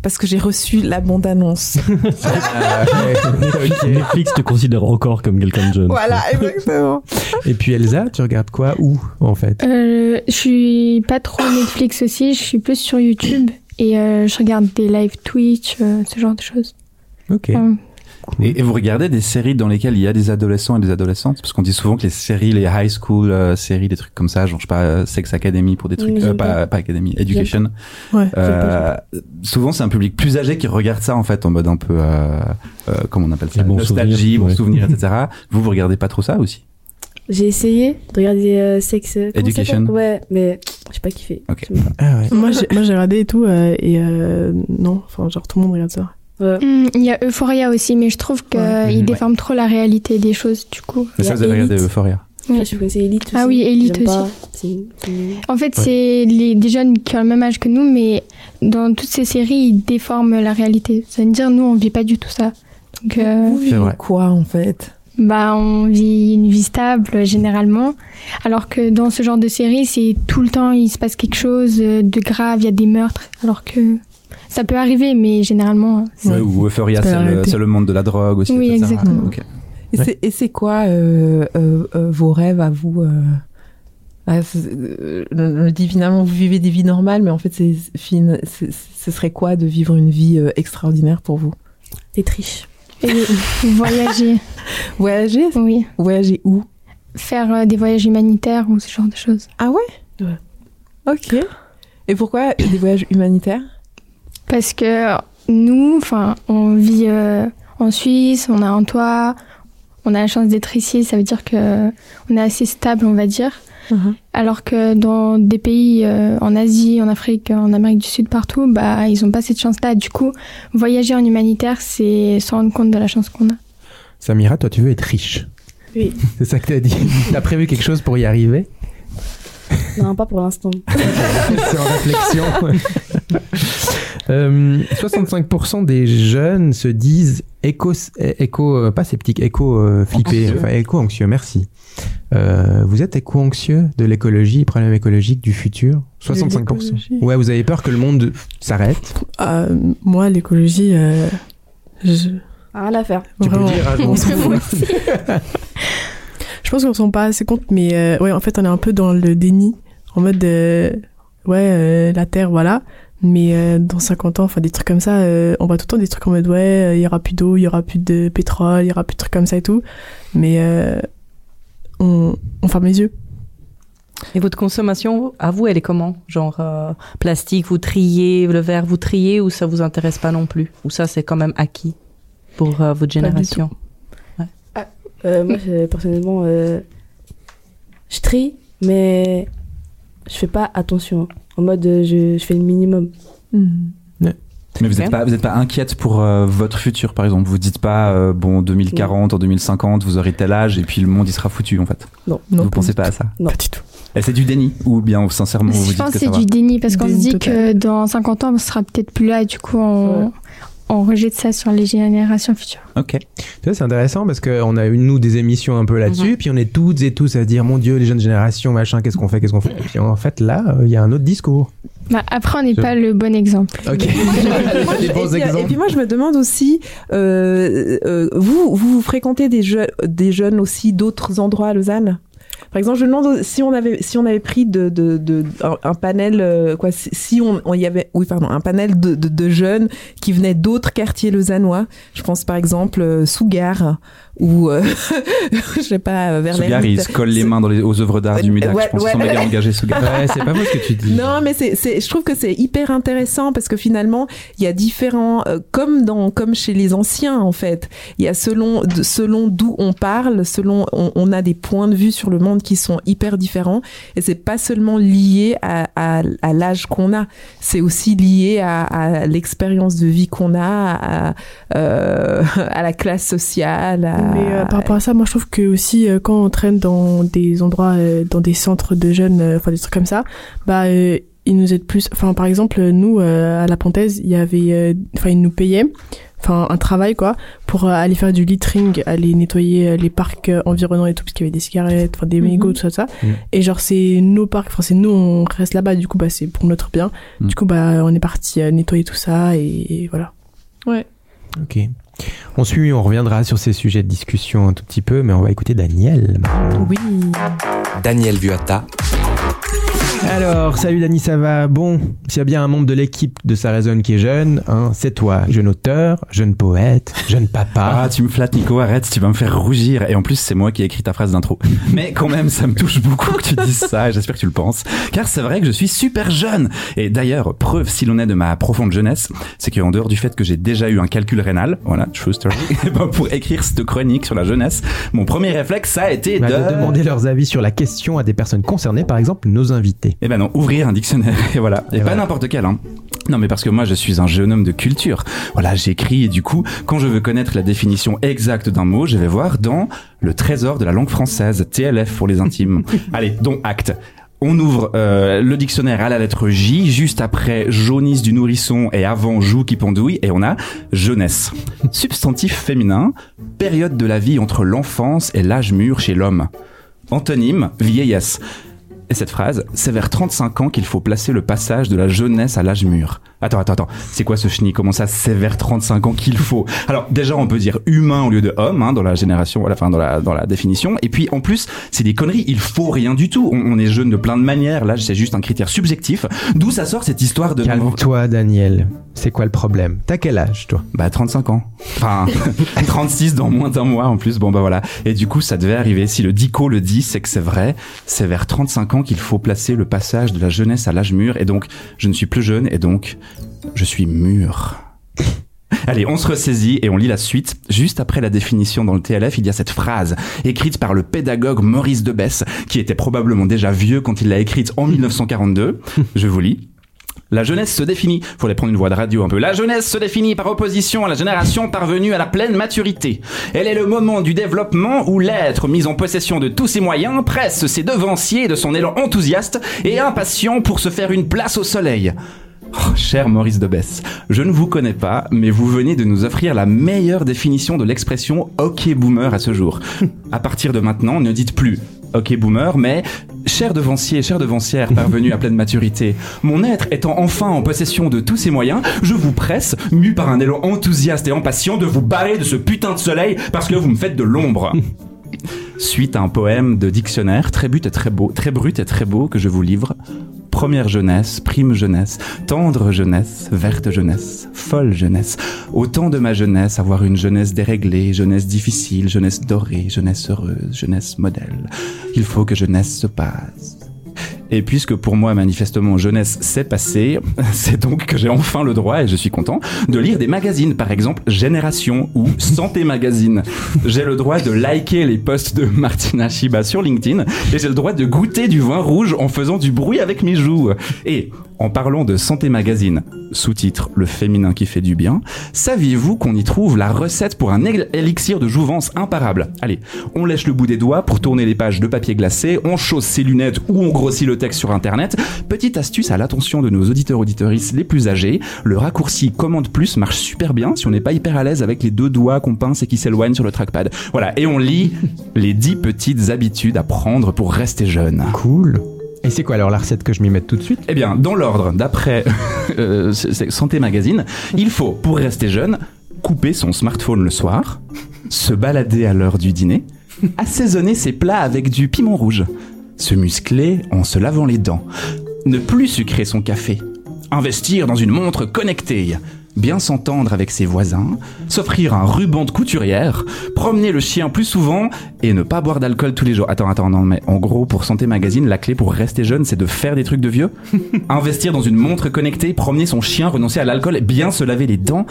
parce que j'ai reçu la bande annonce. Ah, ouais, ok. Netflix te considère encore comme quelqu'un de jeune. voilà, exactement. Et puis Elsa, tu regardes quoi Où en fait? Euh, je suis pas trop Netflix aussi, je suis plus sur YouTube et euh, je regarde des live Twitch, euh, ce genre de choses. Ok. Enfin, Et, et vous regardez des séries dans lesquelles il y a des adolescents et des adolescentes? Parce qu'on dit souvent que les séries, les high school euh, séries, des trucs comme ça, genre je sais pas, euh, Sex Academy pour des trucs, euh, pas, Academy, Education. Ouais. Euh, souvent c'est un public plus âgé qui regarde ça en fait en mode un peu, euh, euh, comment on appelle ça, bons nostalgie, bons ouais. souvenirs, etc. vous vous regardez pas trop ça aussi? J'ai essayé de regarder euh, Sex Education. Ouais, mais j'ai pas kiffé. Ok. J'aime pas. Ah ouais. Moi j'ai moi j'ai regardé et tout euh, et euh, non, enfin genre tout le monde regarde ça. Ouais. hmm, Il y a Euphoria aussi, mais je trouve qu'il Ouais. il Ouais. déforme trop la réalité des choses du coup. Mais ça vous avez regardé. Euphoria Je sais pas si vous connaissez Elite aussi. Ah oui, Elite aussi. En fait, c'est les, des jeunes qui ont le même âge que nous, mais dans toutes ces séries, ils déforment la réalité. Ça veut dire, nous, on vit pas du tout ça. Donc, euh, Vous vivez quoi en fait? Bah, on vit une vie stable généralement, alors que dans ce genre de série, c'est tout le temps il se passe quelque chose de grave, il y a des meurtres, alors que ça peut arriver, mais généralement. Ouais, ou Euphoria, C'est le, le monde de la drogue aussi. Oui, exactement. Ok. Et c'est- quoi euh, euh, euh, vos rêves à vous euh, ah, euh, On le dit finalement, vous vivez des vies normales, mais en fait, c'est, ce serait quoi de vivre une vie euh, extraordinaire pour vous? Des triches. Et voyager, Voyager? Oui. Voyager où? Faire euh, des voyages humanitaires ou ce genre de choses. Ah ouais? Ouais. Ok. Et pourquoi des voyages humanitaires? Parce que nous, enfin, on vit euh, en Suisse, on a un toit, on a la chance d'être ici, ça veut dire que on est assez stable, on va dire. Mhm. Alors que dans des pays euh, en Asie, en Afrique, en Amérique du Sud, partout, bah ils ont pas cette chance-là. Du coup, voyager en humanitaire, c'est se rendre compte de la chance qu'on a. Samira, toi, tu veux être riche. Oui. C'est ça que t'as dit. T'as prévu quelque chose pour y arriver? Non, pas pour l'instant. C'est en réflexion. Euh, 65% des jeunes se disent éco, éco euh, pas sceptiques, éco euh, Anxieux. enfin éco anxieux. Merci. Euh, vous êtes éco anxieux de l'écologie, problème écologique du futur? 65%. l'écologie Ouais, vous avez peur que le monde s'arrête? Euh, moi, l'écologie, euh, je... Rien à faire. Tu peux le Vraiment, dire, hein, je pense qu'on s'en rend pas assez compte, mais euh, ouais, en fait, on est un peu dans le déni, en mode, euh, ouais, euh, la Terre, voilà. Mais dans 50 ans, enfin des trucs comme ça, on voit tout le temps des trucs en mode, ouais, il y aura plus d'eau, il y aura plus de pétrole, il y aura plus de trucs comme ça et tout. Mais on, on ferme les yeux. Et votre consommation, à vous, elle est comment? Genre euh, plastique, vous triez, le verre, vous triez ou ça vous intéresse pas non plus? Ou ça, c'est quand même acquis pour euh, votre génération? Euh, moi, je- personnellement, euh, je trie, mais je fais pas attention. En mode, euh, je, je fais le minimum. Mais vous n'êtes pas, vous êtes pas inquiète pour euh, votre futur, par exemple. Vous dites pas, euh, bon, 2040, en 2050, vous aurez tel âge et puis le monde il sera foutu, en fait. Non. Non, vous pensez pas à ça Non. Pas du tout. Et c'est du déni ou bien sincèrement vous vous Je dites pense que c'est du déni parce qu'on se dit total. que dans 50 ans, on sera peut-être plus là. Du coup, on, Ouais. On rejette ça sur les générations futures. Ok. Tu vois, c'est intéressant parce qu'on a eu, nous, des émissions un peu là-dessus, Mhm. puis on est toutes et tous à se dire, mon Dieu, les jeunes générations, machin, qu'est-ce qu'on fait, qu'est-ce qu'on fait? Et puis en fait, là, euh, il y a un autre discours. Bah, après, on n'est pas le bon exemple. Ok. et, bons puis, et puis moi, je me demande aussi, euh, euh, vous, vous fréquentez des jeunes aussi d'autres endroits à Lausanne? Par exemple, je me demande si on avait si on avait pris de, de, de un, panel euh, quoi si, on, on y avait oui pardon un panel de, de, de jeunes qui venaient d'autres quartiers lausannois. Je pense par exemple euh, Sougar ou euh, je sais pas euh, vers Sougar, il se colle les mains dans les, aux œuvres d'art du Mudac. Ouais, je pense ouais. sont méga engagés, Sougar. Ouais, c'est pas faux ce que tu dis. Non, mais c'est, c'est, je trouve que c'est hyper intéressant parce que finalement, il y a différents, euh, comme dans, comme chez les anciens en fait, il y a selon, selon d'où on parle, selon, on, on a des points de vue sur le monde qui sont hyper différents et c'est pas seulement lié à, à, à l'âge qu'on a, c'est aussi lié à, à l'expérience de vie qu'on a, à, euh, à la classe sociale. À, Mais euh, par rapport à ça, moi je trouve que aussi euh, quand on traîne dans des endroits, euh, dans des centres de jeunes, euh, enfin des trucs comme ça, bah euh, ils nous aident plus. Enfin par exemple nous euh, à la Pontaise, il y avait, euh, enfin ils nous payaient, enfin un travail quoi, pour euh, aller faire du littering, aller nettoyer euh, les parcs environnants et tout, parce qu'il y avait des cigarettes, enfin des Mhm. mégots, tout ça, tout ça. Mhm. Et genre c'est nos parcs, enfin c'est nous on reste là-bas, du coup bah c'est pour notre bien. Mhm. Du coup bah on est parti euh, nettoyer tout ça et, et voilà. Ok. On suit, on reviendra sur ces sujets de discussion un tout petit peu, mais on va écouter Daniel. Oui. Daniel Buata, Alors, salut Dani, ça va Bon, s'il y a bien un membre de l'équipe de Ça résonne qui est jeune, hein, c'est toi, jeune auteur, jeune poète, jeune papa. Ah, tu me flattes, Nico, arrête, tu vas me faire rougir. Et en plus, c'est moi qui ai écrit ta phrase d'intro. Mais quand même, ça me touche beaucoup que tu dises ça, et j'espère que tu le penses. Car c'est vrai que je suis super jeune. Et d'ailleurs, preuve si l'on est de ma profonde jeunesse, c'est qu'en dehors du fait que j'ai déjà eu un calcul rénal, voilà, true story, eh ben, pour écrire cette chronique sur la jeunesse, mon premier réflexe, ça a été Bah, de... de demander leurs avis sur la question à des personnes concernées, par exemple nos invités. Eh ben non, ouvrir un dictionnaire, et voilà. Et, Et pas voilà. n'importe quel, hein. Non, mais parce que moi, je suis un jeune homme de culture. Voilà, j'écris et du coup, quand je veux connaître la définition exacte d'un mot, je vais voir dans le trésor de la langue française, TLF pour les intimes. Allez, donc acte. On ouvre euh, le dictionnaire à la lettre J, juste après jaunisse du nourrisson et avant joue qui pendouille, et on a jeunesse. Substantif féminin, période de la vie entre l'enfance et l'âge mûr chez l'homme. Antonyme, vieillesse. Et cette phrase, c'est vers 35 ans qu'il faut placer le passage de la jeunesse à l'âge mûr. Attends, attends, attends. C'est quoi ce chenille? Comment ça, c'est vers 35 ans qu'il faut Alors, déjà, on peut dire humain au lieu de homme, hein, dans la génération, à la fin, dans la, dans la définition. Et puis, en plus, c'est des conneries. Il faut rien du tout. On, on est jeune de plein de manières. Là, c'est juste un critère subjectif. D'où ça sort cette histoire de... Calme-toi, Daniel. C'est quoi le problème? T'as quel âge, toi? Bah, 35 ans. Enfin, 36 dans moins d'un mois, en plus. Bon, bah voilà. Et du coup, ça devait arriver. Si le dico le dit, c'est que c'est vrai. C'est vers 35 ans qu'il faut placer le passage de la jeunesse à l'âge mûr. Et donc, je ne suis plus jeune. Et donc, je suis mûr. Allez, on se ressaisit et on lit la suite. Juste après la définition dans le TLF, il y a cette phrase écrite par le pédagogue Maurice Debesse, qui était probablement déjà vieux quand il l'a écrite en 1942. Je vous lis. La jeunesse se définit, faudrait prendre une voix de radio un peu. La jeunesse se définit par opposition à la génération parvenue à la pleine maturité. Elle est le moment du développement où l'être mis en possession de tous ses moyens presse ses devanciers de son élan enthousiaste et impatient pour se faire une place au soleil. Oh, cher Maurice Debesse, je ne vous connais pas, mais vous venez de nous offrir la meilleure définition de l'expression OK boomer à ce jour. À partir de maintenant, ne dites plus OK boomer, mais cher devancier, chère devancière parvenue à pleine maturité, mon être étant enfin en possession de tous ses moyens, je vous presse, mu par un élan enthousiaste et impatient, de vous barrer de ce putain de soleil parce que vous me faites de l'ombre. Suite à un poème de dictionnaire très but et très beau, très brut et très beau que je vous livre. Première jeunesse, prime jeunesse, tendre jeunesse, verte jeunesse, folle jeunesse. Au temps de ma jeunesse, avoir une jeunesse déréglée, jeunesse difficile, jeunesse dorée, jeunesse heureuse, jeunesse modèle. Il faut que jeunesse se passe. Et puisque pour moi, manifestement, jeunesse s'est passé, c'est donc que j'ai enfin le droit, et je suis content, de lire des magazines, par exemple Génération ou Santé Magazine. J'ai le droit de liker les posts de Martina Shiba sur LinkedIn, et j'ai le droit de goûter du vin rouge en faisant du bruit avec mes joues. Et en parlant de Santé Magazine, sous-titre Le féminin qui fait du bien, saviez-vous qu'on y trouve la recette pour un él- élixir de jouvence imparable? Allez, on lèche le bout des doigts pour tourner les pages de papier glacé, on chausse ses lunettes ou on grossit le texte sur internet. Petite astuce à l'attention de nos auditeurs auditorices les plus âgés, le raccourci commande plus marche super bien si on n'est pas hyper à l'aise avec les deux doigts qu'on pince et qui s'éloignent sur le trackpad. Voilà, et on lit les 10 petites habitudes à prendre pour rester jeune. Cool. Et c'est quoi alors la recette que je m'y mette tout de suite? Eh bien, dans l'ordre, d'après euh, Santé Magazine, il faut, pour rester jeune, couper son smartphone le soir, se balader à l'heure du dîner, assaisonner ses plats avec du piment rouge, se muscler en se lavant les dents, ne plus sucrer son café, investir dans une montre connectée, bien s'entendre avec ses voisins, s'offrir un ruban de couturière, promener le chien plus souvent et ne pas boire d'alcool tous les jours. Attends, attends, non, mais en gros, pour Santé Magazine, la clé pour rester jeune, c'est de faire des trucs de vieux. Investir dans une montre connectée, promener son chien, renoncer à l'alcool et bien se laver les dents.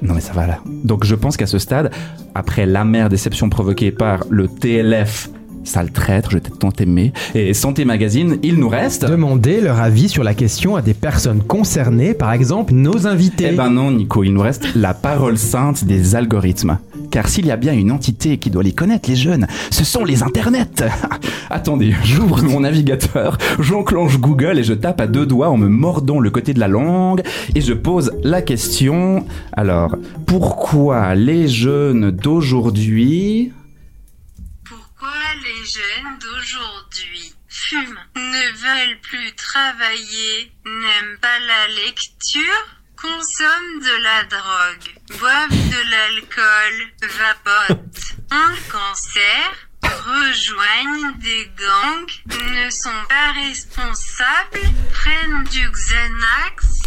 Non mais ça va là. Donc je pense qu'à ce stade, après l'amère déception provoquée par le TLF, sale traître, je t'ai tant aimé, et Santé Magazine, il nous reste... Demander leur avis sur la question à des personnes concernées, par exemple nos invités. Eh ben non, Nico, il nous reste la parole sainte des algorithmes. Car s'il y a bien une entité qui doit les connaître, les jeunes, ce sont les internets. Attendez, j'ouvre mon navigateur, j'enclenche Google et je tape à deux doigts en me mordant le côté de la langue et je pose la question. Alors, pourquoi les jeunes d'aujourd'hui jeunes d'aujourd'hui fument, ne veulent plus travailler, n'aiment pas la lecture, consomment de la drogue, boivent de l'alcool, vapotent, le cancer, rejoignent des gangs, ne sont pas responsables, prennent du Xanax,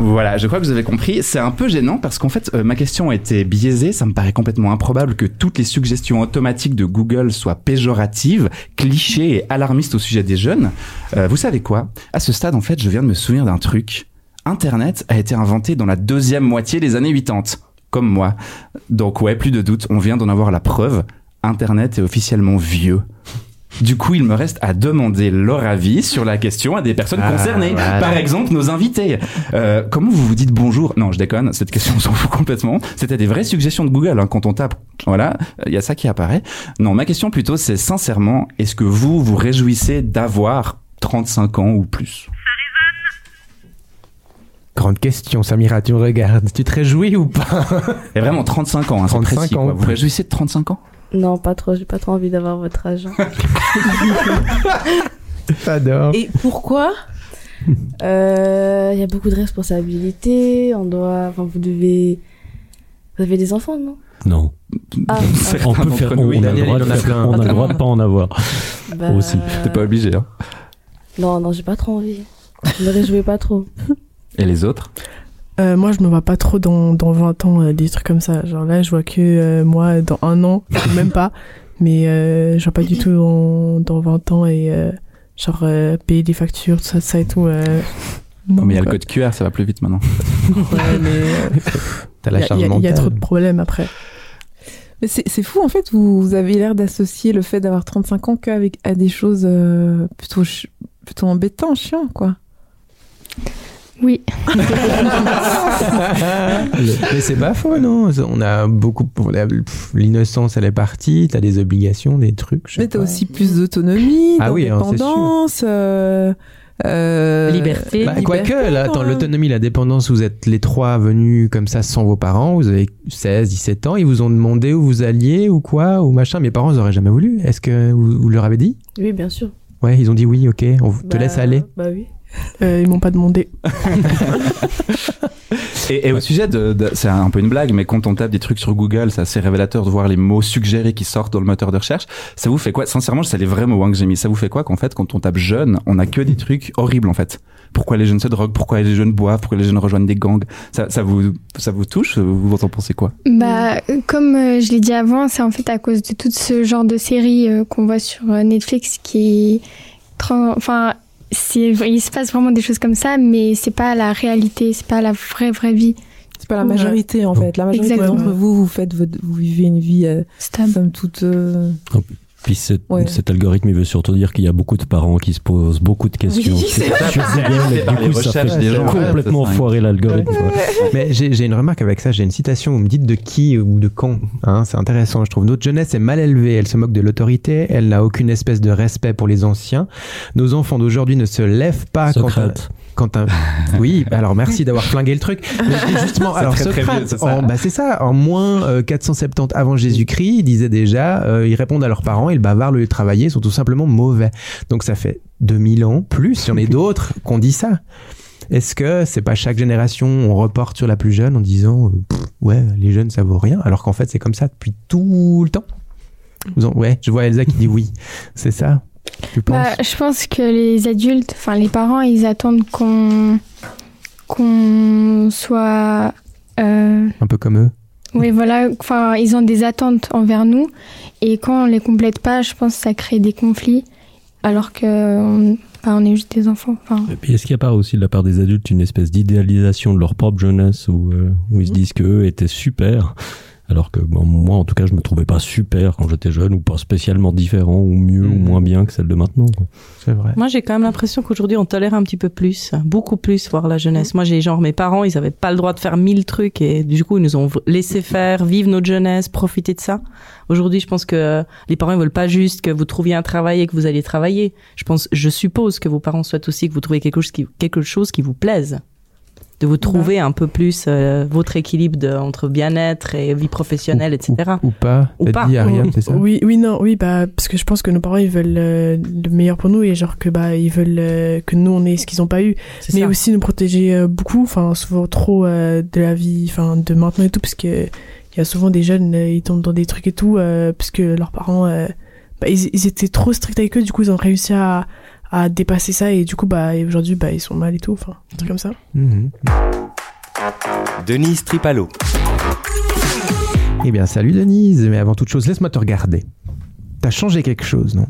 Voilà, je crois que vous avez compris. C'est un peu gênant parce qu'en fait, euh, ma question été biaisée. Ça me paraît complètement improbable que toutes les suggestions automatiques de Google soient péjoratives, clichés et alarmistes au sujet des jeunes. Euh, vous savez quoi? À ce stade, en fait, je viens de me souvenir d'un truc. Internet a été inventé dans la deuxième moitié des années 80, comme moi. Donc ouais, plus de doute, on vient d'en avoir la preuve. Internet est officiellement vieux. Du coup, il me reste à demander leur avis sur la question à des personnes Ah, concernées. voilà. Par exemple, nos invités. Euh, comment vous vous dites bonjour? Non, je déconne. Cette question, on s'en fout complètement. C'était des vraies suggestions de Google. Hein, quand on tape, voilà, il y a ça qui apparaît. Non, ma question plutôt, c'est sincèrement, est-ce que vous vous réjouissez d'avoir 35 ans ou plus? Grande question, Samira, tu me regardes. Tu te réjouis ou pas? Et vraiment 35 ans, hein, c'est 35 précis. ans Vous plus. réjouissez de 35 ans? Non, pas trop. J'ai pas trop envie d'avoir votre âge. hein. J'adore. Et pourquoi Euh, Il y a beaucoup de responsabilités. On doit. Enfin, vous devez. Vous avez des enfants, non? Non. Ah, on peut faire, on, on a le droit de faire- on a le droit de pas en avoir. Bah, Aussi. T'es pas obligé. Hein. Non, non, j'ai pas trop envie. Je me réjouis pas trop. Et les autres? Euh, moi, je me vois pas trop dans, dans 20 ans, euh, des trucs comme ça. Genre là, je vois que euh, moi, dans un an, même pas. Mais euh, je vois pas du tout dans, dans 20 ans et euh, genre euh, payer des factures, tout ça, ça et tout. euh, non, Mais il y a le code QR, ça va plus vite maintenant. Ouais, mais euh, T'as la charge il y, a- il y a mentale. trop de problèmes après. Mais c'est c'est fou, en fait, vous, vous avez l'air d'associer le fait d'avoir 35 ans qu'avec à des choses euh, plutôt, plutôt embêtantes, chiant, quoi. Oui. Mais c'est pas faux, non? On a beaucoup. L'innocence, elle est partie. T'as des obligations, des trucs. Mais t'as aussi plus d'autonomie, Ah oui, hein, d'indépendance, euh, euh, Liberté. Bah, liberté, Quoique, attends, quoi. l'autonomie, la dépendance, vous êtes les trois venus comme ça sans vos parents, vous avez 16, 17 ans, ils vous ont demandé où vous alliez ou quoi, ou machin. Mes parents, ils auraient jamais voulu. Est-ce que vous, vous leur avez dit? Oui, bien sûr. Ouais, ils ont dit oui, ok, on te Bah, laisse aller. Bah oui. Euh, ils m'ont pas demandé. Et, et au sujet de, de- c'est un peu une blague, mais quand on tape des trucs sur Google, c'est assez révélateur de voir les mots suggérés qui sortent dans le moteur de recherche. Ça vous fait quoi? Sincèrement, c'est les vrais mots hein, que j'ai mis. Ça vous fait quoi qu'en fait, quand on tape jeune, on a que des trucs horribles en fait? Pourquoi les jeunes se droguent? Pourquoi les jeunes boivent? Pourquoi les jeunes rejoignent des gangs? Ça, ça vous, ça vous touche? Vous en pensez quoi? Bah, comme euh, je l'ai dit avant, c'est en fait à cause de tout ce genre de séries euh, qu'on voit sur euh, Netflix qui, enfin, il se passe vraiment des choses comme ça, mais c'est pas la réalité, c'est pas la vraie vraie vie. C'est pas la majorité, en fait. La majorité Exactement. d'entre vous, vous faites, votre- vous vivez une vie, euh, somme toute. euh, Puis cet, Ouais. cet algorithme, il veut surtout dire qu'il y a beaucoup de parents qui se posent beaucoup de questions. Oui, c'est vrai. sur Google, du les coup, ça fait des gens, complètement ouais, foirer l'algorithme. Mais j'ai une remarque avec ça, j'ai une citation, vous me dites de qui ou de quand. Hein, c'est intéressant, je trouve. Notre jeunesse est mal élevée, elle se moque de l'autorité, elle n'a aucune espèce de respect pour les anciens. Nos enfants d'aujourd'hui ne se lèvent pas Socrate. quand un... Oui, alors merci d'avoir flingué le truc. Mais justement, C'est alors très, Socrate, c'est ça. en- bah, c'est ça, en moins euh, 470 avant Jésus-Christ, il disait déjà, euh, ils répondent à leurs parents, ils bavardent le lieu de travailler, ils sont tout simplement mauvais. Donc ça fait 2000 ans, plus, il y en a d'autres qu'on dit ça. Est-ce que c'est pas chaque génération, on reporte sur la plus jeune en disant, euh, pff, ouais, les jeunes ça vaut rien, alors qu'en fait c'est comme ça depuis tout le temps? Vous en- Ouais, je vois Elsa qui dit oui, c'est ça. Tu penses Bah, je pense que les adultes, enfin les parents, ils attendent qu'on qu'on soit euh, Un peu comme eux. Oui, voilà. Enfin, ils ont des attentes envers nous. Et quand on les complète pas, je pense que ça crée des conflits. Alors que on, on est juste des enfants. Enfin, Et puis, est-ce qu'il n'y a pas aussi de la part des adultes une espèce d'idéalisation de leur propre jeunesse où, euh, où ils se disent qu'eux étaient super alors que bon, moi, en tout cas, je me trouvais pas super quand j'étais jeune ou pas spécialement différent ou mieux ou moins bien que celle de maintenant. quoi. C'est vrai. Moi, j'ai quand même l'impression qu'aujourd'hui, on tolère un petit peu plus, beaucoup plus, voir la jeunesse. Moi, j'ai genre mes parents, ils avaient pas le droit de faire mille trucs et du coup, ils nous ont laissé faire, vivre notre jeunesse, profiter de ça. Aujourd'hui, je pense que les parents, ils veulent pas juste que vous trouviez un travail et que vous alliez travailler. Je pense, je suppose que vos parents souhaitent aussi que vous trouviez quelque chose qui, quelque chose qui vous plaise. De vous trouver un peu plus euh, votre équilibre de, entre bien-être et vie professionnelle, etc. Ou pas Ou pas. dit Ariam, c'est ça Oui, oui, non, oui, bah, parce que je pense que nos parents, ils veulent euh, le meilleur pour nous et genre que, bah, ils veulent euh, que nous, on ait ce qu'ils n'ont pas eu. C'est Mais ça. aussi nous protéger euh, beaucoup, enfin, souvent trop euh, de la vie, enfin, de maintenant et tout, parce que il y a souvent des jeunes, euh, ils tombent dans des trucs et tout, euh, parce que leurs parents, euh, bah, ils, ils étaient trop stricts avec eux, du coup, ils ont réussi à, à dépasser ça et du coup, bah, aujourd'hui, bah, ils sont mal et tout, enfin, un truc comme ça. Mhm. Denise Tripalo. Eh bien, salut Denise, mais avant toute chose, laisse-moi te regarder. T'as changé quelque chose, non?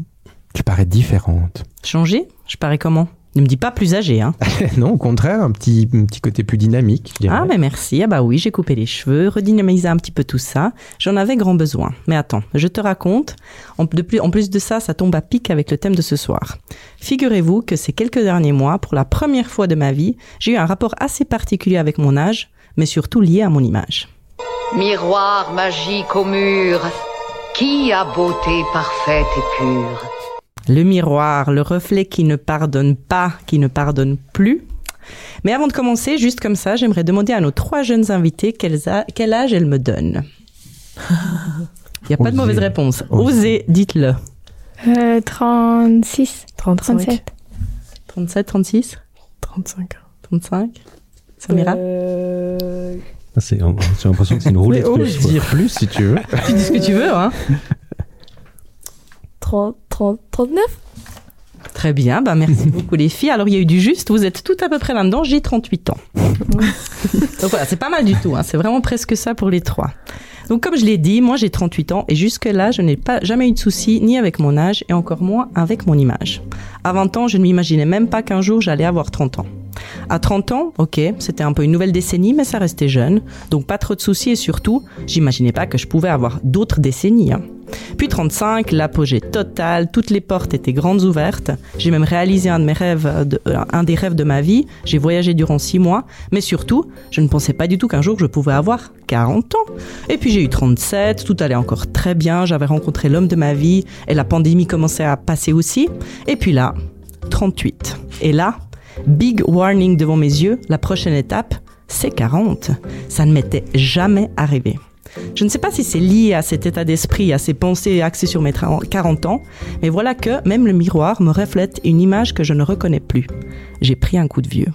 Tu parais différente. Changer? Je parais comment? Ne me dis pas plus âgé, hein. non, au contraire, un petit, un petit côté plus dynamique. je dirais. Ah, mais merci. Ah, bah oui, j'ai coupé les cheveux, redynamisé un petit peu tout ça. J'en avais grand besoin. Mais attends, je te raconte. En, de plus, en plus de ça, ça tombe à pic avec le thème de ce soir. Figurez-vous que ces quelques derniers mois, pour la première fois de ma vie, j'ai eu un rapport assez particulier avec mon âge, mais surtout lié à mon image. Miroir magique au mur, qui a beauté parfaite et pure? Le miroir, le reflet qui ne pardonne pas, qui ne pardonne plus. Mais avant de commencer, juste comme ça, j'aimerais demander à nos trois jeunes invités quel, a- quel âge elles me donnent. Il n'y a pas de mauvaise réponse. Osez, dites-le. Euh, 36. 35. 37. 37, 36 35. 35 Samira Euh, Ah, c'est- J'ai l'impression que c'est une roulette dire plus si tu veux. Tu dis ce que tu veux, hein 30, 30, 39 Très bien, bah merci beaucoup les filles. Alors il y a eu du juste, vous êtes tout à peu près là-dedans, j'ai 38 ans. Donc voilà, c'est pas mal du tout, hein. c'est vraiment presque ça pour les trois. Donc comme je l'ai dit, moi j'ai 38 ans et jusque-là, je n'ai pas jamais eu de soucis ni avec mon âge et encore moins avec mon image. À 20 ans, je ne m'imaginais même pas qu'un jour j'allais avoir 30 ans. À 30 ans, ok, c'était un peu une nouvelle décennie, mais ça restait jeune, donc pas trop de soucis et surtout, j'imaginais pas que je pouvais avoir d'autres décennies. hein. Puis 35, l'apogée totale, toutes les portes étaient grandes ouvertes. J'ai même réalisé un de mes rêves, de- euh, un des rêves de ma vie. J'ai voyagé durant six mois, mais surtout, je ne pensais pas du tout qu'un jour je pouvais avoir 40 ans. Et puis j'ai eu 37, tout allait encore très bien. J'avais rencontré l'homme de ma vie et la pandémie commençait à passer aussi. Et puis là, 38. Et là, big warning devant mes yeux, la prochaine étape, c'est 40. Ça ne m'était jamais arrivé. Je ne sais pas si c'est lié à cet état d'esprit, à ces pensées axées sur mes 30 40 ans, mais voilà que même le miroir me reflète une image que je ne reconnais plus. J'ai pris un coup de vieux.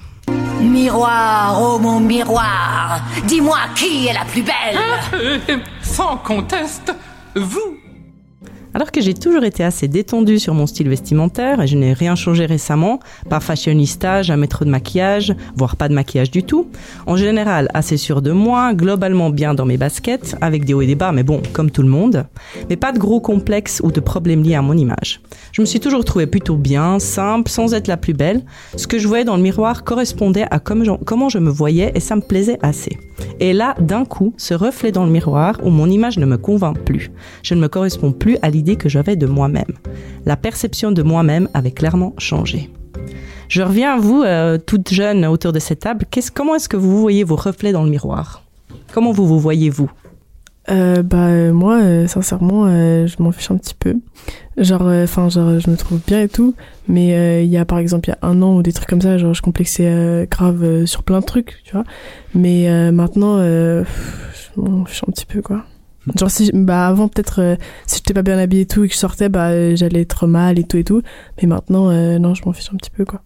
Miroir, oh mon miroir, dis-moi qui est la plus belle Sans conteste, vous Alors que j'ai toujours été assez détendue sur mon style vestimentaire et je n'ai rien changé récemment, pas fashionista, jamais trop de maquillage, voire pas de maquillage du tout. En général, assez sûr de moi, globalement bien dans mes baskets, avec des hauts et des bas, mais bon, comme tout le monde. Mais pas de gros complexes ou de problèmes liés à mon image. Je me suis toujours trouvée plutôt bien, simple, sans être la plus belle. Ce que je voyais dans le miroir correspondait à comment je me voyais et ça me plaisait assez. Et là, d'un coup, ce reflet dans le miroir où mon image ne me convainc plus. Je ne me correspond plus à l'idée que j'avais de moi-même. La perception de moi-même avait clairement changé. Je reviens à vous, euh, toute jeune autour de cette table. Comment est-ce que vous voyez vos reflets dans le miroir? Comment vous vous voyez-vous? Euh, bah euh, moi sincèrement je m'en fiche un petit peu genre enfin je me trouve bien et tout mais il y a par exemple il y a un an ou des trucs comme ça genre je complexais grave sur plein de trucs tu vois mais maintenant je m'en fiche un petit peu quoi genre si bah avant peut-être euh, si j'étais pas bien habillée et tout et que je sortais bah euh, j'allais être mal et tout et tout mais maintenant euh, non je m'en fiche un petit peu quoi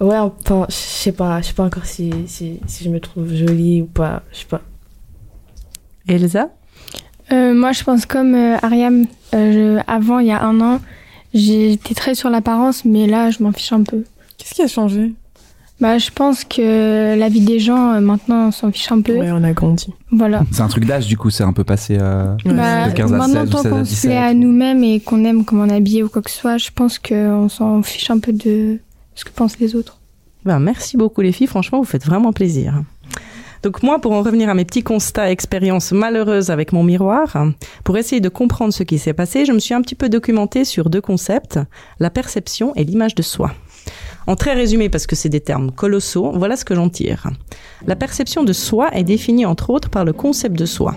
Ouais, enfin, je sais pas, je sais pas encore si, si, si je me trouve jolie ou pas, je sais pas. Elsa? Euh, moi, je pense comme euh, Ariam. euh, je- avant, il y a un an, j'étais très sur l'apparence, mais là, je m'en fiche un peu. Qu'est-ce qui a changé? Bah, je pense que la vie des gens, euh, maintenant, on s'en fiche un peu. ouais on a grandi Voilà. C'est un truc d'âge, du coup, c'est un peu passé euh, Bah, de 15 à maintenant, 16 ou tant 16 à qu'on se 17. plaît à nous-mêmes et qu'on aime comment on est habillé ou quoi que ce soit, je pense qu'on s'en fiche un peu de ce que pensent les autres. Ben, merci beaucoup les filles, franchement vous faites vraiment plaisir. Donc moi, pour en revenir à mes petits constats et expériences malheureuses avec mon miroir, pour essayer de comprendre ce qui s'est passé, je me suis un petit peu documentée sur deux concepts, la perception et l'image de soi. En très résumé, parce que c'est des termes colossaux, voilà ce que j'en tire. La perception de soi est définie entre autres par le concept de soi.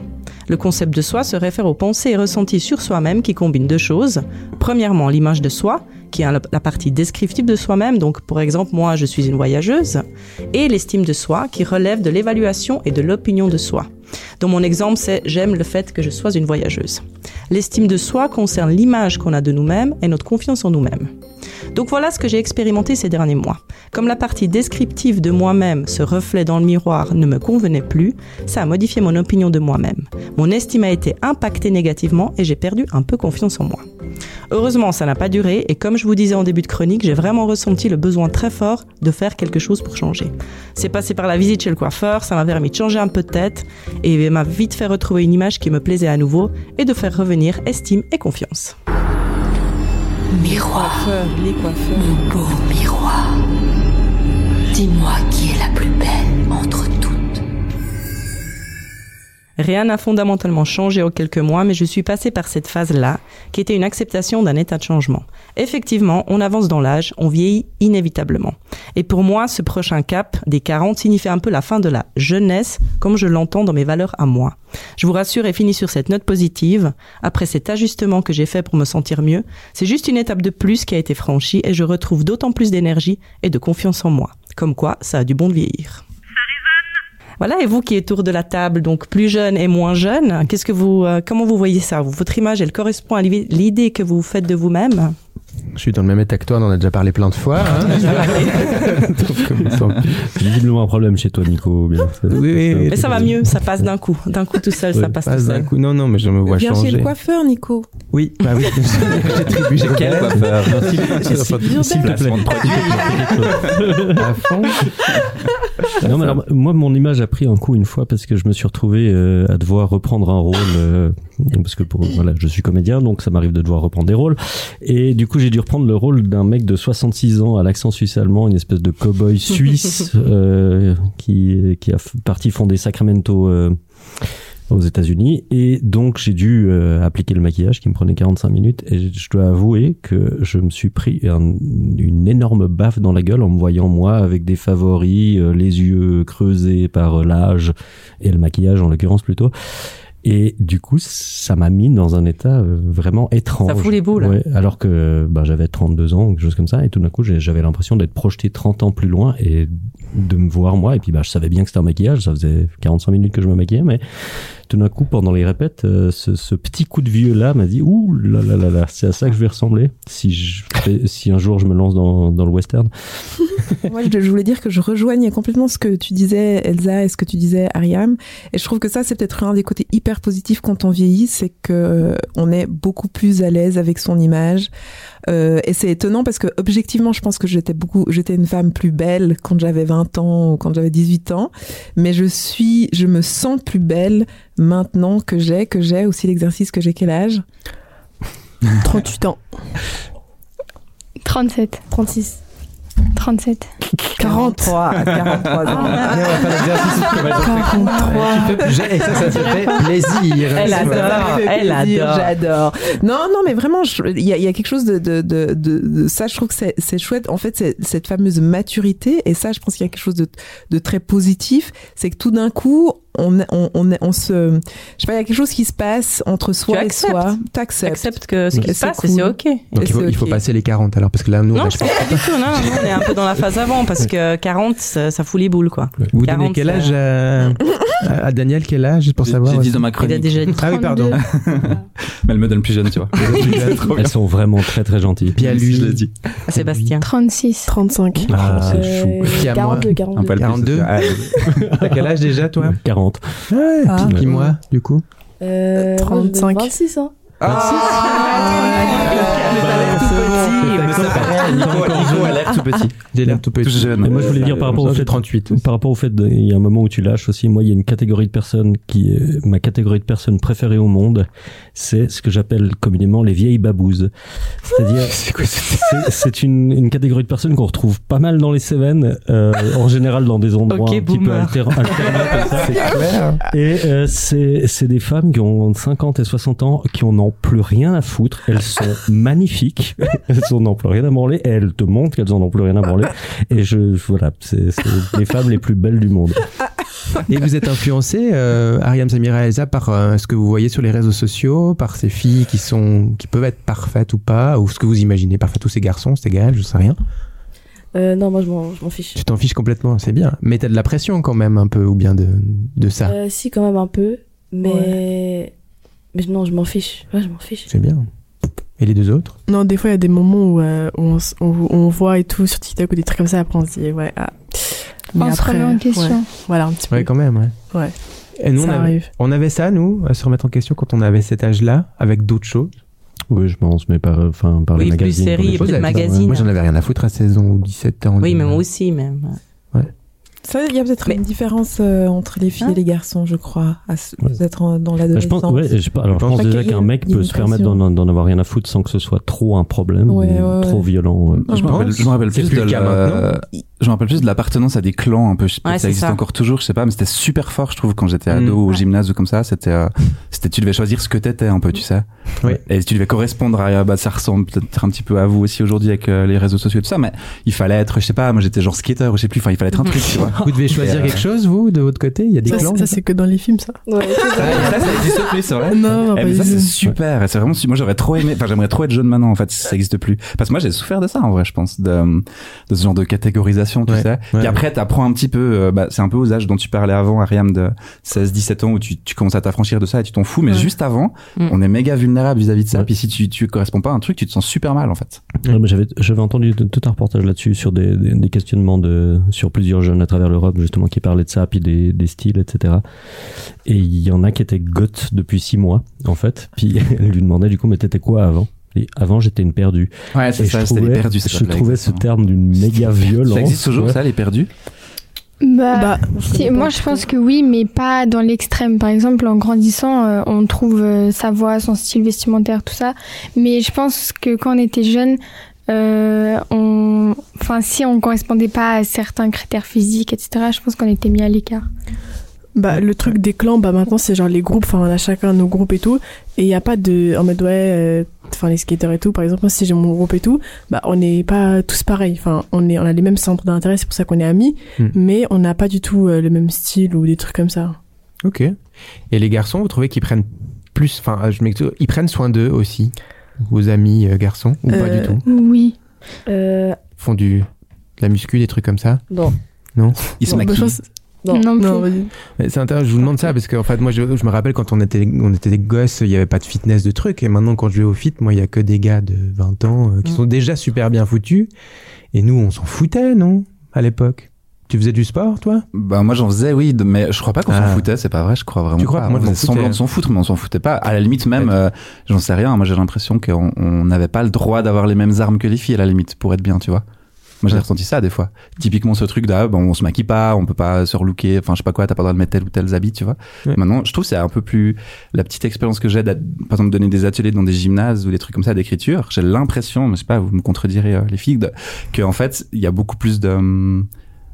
Le concept de soi se réfère aux pensées et ressentis sur soi-même qui combinent deux choses. Premièrement, l'image de soi, qui est la partie descriptive de soi-même, donc pour exemple, moi je suis une voyageuse, et l'estime de soi, qui relève de l'évaluation et de l'opinion de soi. Dans mon exemple, c'est j'aime le fait que je sois une voyageuse. L'estime de soi concerne l'image qu'on a de nous-mêmes et notre confiance en nous-mêmes. Donc voilà ce que j'ai expérimenté ces derniers mois. Comme la partie descriptive de moi-même, ce reflet dans le miroir, ne me convenait plus, ça a modifié mon opinion de moi-même. Mon estime a été impactée négativement et j'ai perdu un peu confiance en moi. Heureusement, ça n'a pas duré et comme je vous disais en début de chronique, j'ai vraiment ressenti le besoin très fort de faire quelque chose pour changer. C'est passé par la visite chez le coiffeur, ça m'a permis de changer un peu de tête et m'a vite fait retrouver une image qui me plaisait à nouveau et de faire revenir estime et confiance. Miroir. Les. Mon beau miroir. Dis-moi qui est Rien n'a fondamentalement changé en quelques mois, mais je suis passée par cette phase-là, qui était une acceptation d'un état de changement. Effectivement, on avance dans l'âge, on vieillit inévitablement. Et pour moi, ce prochain cap des 40 signifie un peu la fin de la jeunesse, comme je l'entends dans mes valeurs à moi. Je vous rassure et finis sur cette note positive. Après cet ajustement que j'ai fait pour me sentir mieux, c'est juste une étape de plus qui a été franchie et je retrouve d'autant plus d'énergie et de confiance en moi. Comme quoi, ça a du bon de vieillir. Voilà, et vous qui êtes autour de la table, donc plus jeune et moins jeune, qu'est-ce que vous, euh, comment vous voyez ça? Votre image, elle correspond à l'i- l'idée que vous faites de vous-même? Je suis dans le même état que toi, on en a déjà parlé plein de fois. hein. Ça, C'est visiblement un problème chez toi, Nico. Bien. Oui, oui, oui. Mais ça va mieux, ça passe d'un coup. D'un coup tout seul, ça Ouais, passe passe tout d'un seul. coup. Non, non, mais je me vois Viens changer. chez le coiffeur, Nico. Oui, bah oui. J'ai j'ai Quel coiffeur? S'il te plaît. À fond. Non, mais alors, moi, mon image a pris un coup une fois parce que je me suis retrouvé euh, à devoir reprendre un rôle. euh, parce que pour, voilà, je suis comédien, donc ça m'arrive de devoir reprendre des rôles. Et du coup, j'ai dû reprendre le rôle d'un mec de 66 ans à l'accent suisse-allemand, une espèce de cow-boy suisse euh, qui, qui a parti fonder Sacramento. euh, aux États-Unis et donc j'ai dû euh, appliquer le maquillage qui me prenait 45 minutes et je dois avouer que je me suis pris un- une énorme baffe dans la gueule en me voyant moi avec des favoris, euh, les yeux creusés par euh, l'âge et le maquillage en l'occurrence plutôt. Et du coup, ça m'a mis dans un état euh, vraiment étrange. Ça fout les boules. Ouais, alors que bah, j'avais 32 ans, quelque chose comme ça, et tout d'un coup, j'avais l'impression d'être projeté 30 ans plus loin et de me voir moi. Et puis, bah, je savais bien que c'était un maquillage, ça faisait 45 minutes que je me maquillais, mais tout d'un coup, pendant les répètes, euh, ce, ce petit coup de vieux là m'a dit ouh là là là là, c'est à ça que je vais ressembler si je si un jour je me lance dans, dans le western. Moi, je je voulais dire que je rejoignais complètement ce que tu disais, Elsa, et ce que tu disais, Ariam. Et je trouve que ça, c'est peut-être un des côtés hyper positifs quand on vieillit, c'est que euh, on est beaucoup plus à l'aise avec son image. Euh, et c'est étonnant parce que objectivement, je pense que j'étais beaucoup, j'étais une femme plus belle quand j'avais 20 ans ou quand j'avais 18 ans. Mais je suis, je me sens plus belle maintenant que j'ai, que j'ai aussi l'exercice que j'ai quel âge? 38 ans. 37. 36. 37. 43, 43 ans. Allez, on va faire l'exercice. Tu fais plus jeune, et ça, ça te fait plaisir. Elle adore, elle adore. J'adore. Non, non, mais vraiment, il y a, il y a quelque chose de, de, de, de, de- ça. Je trouve que c'est chouette. En fait, c'est cette fameuse maturité, et ça, je pense qu'il y a quelque chose de, de très positif. C'est que tout d'un coup, on, on, on, on se, je sais pas, il y a quelque chose qui se passe entre soi et acceptes. soi. T'acceptes. Accepte que ce qui se passe, et c'est ok. Donc, il faut, il passer les 40 alors, parce que là, nous, on Non, je pense pas du tout. Non, non, non, on est un peu dans la phase avant parce que 40, ça, ça fout les boules, quoi. Vous 40, donnez quel âge à, à Daniel Quel âge, juste pour savoir j'ai dit dans ma Il a chronique. déjà dit Ah oui, pardon. Mais elle me donne plus jeune, tu vois. Elles sont vraiment très très gentilles. Puis à lui, Je l'ai dit. à Sébastien. 36. 35. Ah, c'est chou. Puis à moi. 42, 42. Un poil plus, 42. Ah, T'as quel âge déjà, toi 40. Ah. Puis moi, du coup Euh, 35. 26, hein. Nico a l'air tout petit. J'ai l'air tout petit. Tout jeune. Mais moi, je voulais dire par rapport au fait 38. Par rapport au fait, il y a un moment où tu lâches aussi. Moi, il y a une catégorie de personnes qui est ma catégorie de personnes préférée au monde. C'est ce que j'appelle communément les vieilles babouses. C'est-à-dire, c'est une, une catégorie de personnes qu'on retrouve pas mal dans les Cévennes, euh, en général dans des endroits un petit peu boomer. alternés comme ça. C'est clair. Et euh, c'est c'est des femmes qui ont 50 et 60 ans, qui en ont plus rien à foutre. Elles sont magnifiques. Elles en ont plus rien à branler. Et elles te montrent qu'elles en ont plus rien à branler. Et je, voilà, c'est c'est les femmes les plus belles du monde. Et vous êtes influencé, euh, Ariam Samira Elsa, par euh, ce que vous voyez sur les réseaux sociaux, par ces filles qui sont, qui peuvent être parfaites ou pas, ou ce que vous imaginez parfaites ou ces garçons, c'est égal, je sais rien. Euh, non, moi, je m'en je m'en fiche. Tu t'en fiches complètement, c'est bien. Mais t'as de la pression quand même un peu, ou bien de, de ça. Euh, si, quand même un peu. Mais. Mais non, je m'en fiche. Ouais, je m'en fiche. C'est bien. Et les deux autres? Non, des fois, il y a des moments où, euh, où on, où on voit et tout sur TikTok ou des trucs comme ça, après on se dit, ouais, ah. On se remet en question. ouais, voilà, un petit peu. Ouais, quand même, ouais. Ouais. Et nous, on Ça avait, arrive. on avait ça, nous, à se remettre en question quand on avait cet âge-là, avec d'autres choses? Oui, je pense, mais par, enfin, par Oui, les plus magazines. séries et choses. plus de magazines. Moi, j'en avais rien à foutre à 16 ans ou 17 ans. Oui, mais moi aussi, même. Ça, il y a peut-être une différence euh, entre les filles et les garçons, je crois, à ce- peut-être en- dans Bah, je pense, l'adolescence. ouais, je, alors, je pense déjà a- qu'un mec peut se permettre d'en d'en avoir rien à foutre sans que ce soit trop un problème, Ouais, ou ouais, trop ouais. violent. euh. Je me rappelle, je me rappelle C'est plus plus de la-. Je me rappelle plus de l'appartenance à des clans un peu. Je sais Ouais, ça existe ça. encore toujours, je sais pas, mais c'était super fort, je trouve, quand j'étais ado Mm. au gymnase ou comme ça. C'était, euh, c'était, tu devais choisir ce que t'étais un peu, tu sais. Oui. Et tu devais correspondre à, bah, ça ressemble peut-être un petit peu à vous aussi aujourd'hui avec euh, les réseaux sociaux et tout ça, mais il fallait être, je sais pas, moi j'étais genre skater ou je sais plus, enfin, il fallait être un truc, tu vois. Vous devez choisir Et, quelque chose, vous, de votre côté Il y a des Ça, clans ça, c'est que dans les films, ça. Ouais, Ça, ça, ça existe plus, c'est vrai. Non, non, Eh, mais ça tout. c'est super, et c'est vraiment moi j'aurais trop aimé, enfin j'aimerais trop être jeune maintenant en fait, si ça existe plus. Parce que moi j'ai souffert de ça en vrai, je pense, de, de ce genre de catégorisation, tu Ouais, sais. ouais, Puis ouais. après t'apprends un petit peu, euh, bah, c'est un peu aux âges dont tu parlais avant, Ariam, de 16-17 ans où tu, tu commences à t'affranchir de ça et tu t'en fous, mais Ouais. juste avant, Mm. on est méga vulnérable vis-à-vis de ça. Ouais. Puis si tu, tu corresponds pas à un truc, tu te sens super mal en fait. J'avais j'avais entendu tout un reportage là-dessus sur des, des, des questionnements de sur plusieurs jeunes à travers l'Europe justement qui parlaient de ça puis des, des styles etc et il y en a qui étaient goth depuis six mois en fait. Puis elle lui demandait du coup mais t'étais quoi avant? Et avant j'étais une perdue. Ouais, et je trouvais, je ça trouvais ce terme d'une méga violence Ça existe toujours Ouais. ça, les perdus? Bah, Bah, si- moi je pense que oui, mais pas dans l'extrême. Par exemple, en grandissant, euh, on trouve euh, sa voix, son style vestimentaire, tout ça. Mais je pense que quand on était jeune, on, enfin, si on correspondait pas à certains critères physiques, etc., je pense qu'on était mis à l'écart. Bah, le truc des clans, bah, maintenant, c'est genre les groupes, enfin, on a chacun nos groupes et tout. Et il n'y a pas de, en mode, ouais, euh, enfin, les skaters et tout, par exemple, moi, si j'ai mon groupe et tout, bah, on n'est pas tous pareils. Enfin, on est, on a les mêmes centres d'intérêt, c'est pour ça qu'on est amis. Hmm. Mais on n'a pas du tout euh, le même style ou des trucs comme ça. Ok. Et les garçons, vous trouvez qu'ils prennent plus, enfin, euh, je m'excuse, ils prennent soin d'eux aussi, vos amis euh, garçons, ou pas Euh, du tout Oui. Euh, font du, de la muscu, des trucs comme ça non. Non Ils se Bon, Non. Non, Non, C'est intéressant, je vous demande ça parce que en fait, moi, je, je me rappelle quand on était, on était des gosses, il n'y avait pas de fitness de trucs. Et maintenant, quand je vais au fit, moi, il y a que des gars de 20 ans euh, qui Mm. sont déjà super bien foutus. Et nous, on s'en foutait, non À l'époque. Tu faisais du sport, toi? Bah moi j'en faisais oui, de- mais je crois pas qu'on Ah. s'en foutait, c'est pas vrai, je crois vraiment Tu crois pas. Moi, on faisait semblant de s'en foutre, mais on s'en foutait pas. À la limite même, Ouais. euh, j'en sais rien. Moi j'ai l'impression qu'on on n'avait pas le droit d'avoir les mêmes armes que les filles à la limite pour être bien, tu vois. Moi j'ai Ouais. ressenti ça des fois. Typiquement ce truc d'ah bon on se maquille pas, on peut pas se relooker, enfin je sais pas quoi, t'as pas le droit de mettre tel ou tel habit, tu vois. Ouais. Maintenant je trouve que c'est un peu plus la petite expérience que j'ai par exemple donner des ateliers dans des gymnases ou des trucs comme ça d'écriture. J'ai l'impression, mais je sais pas, vous me contredirez euh, les filles, de, que en fait il y a beaucoup plus de hum,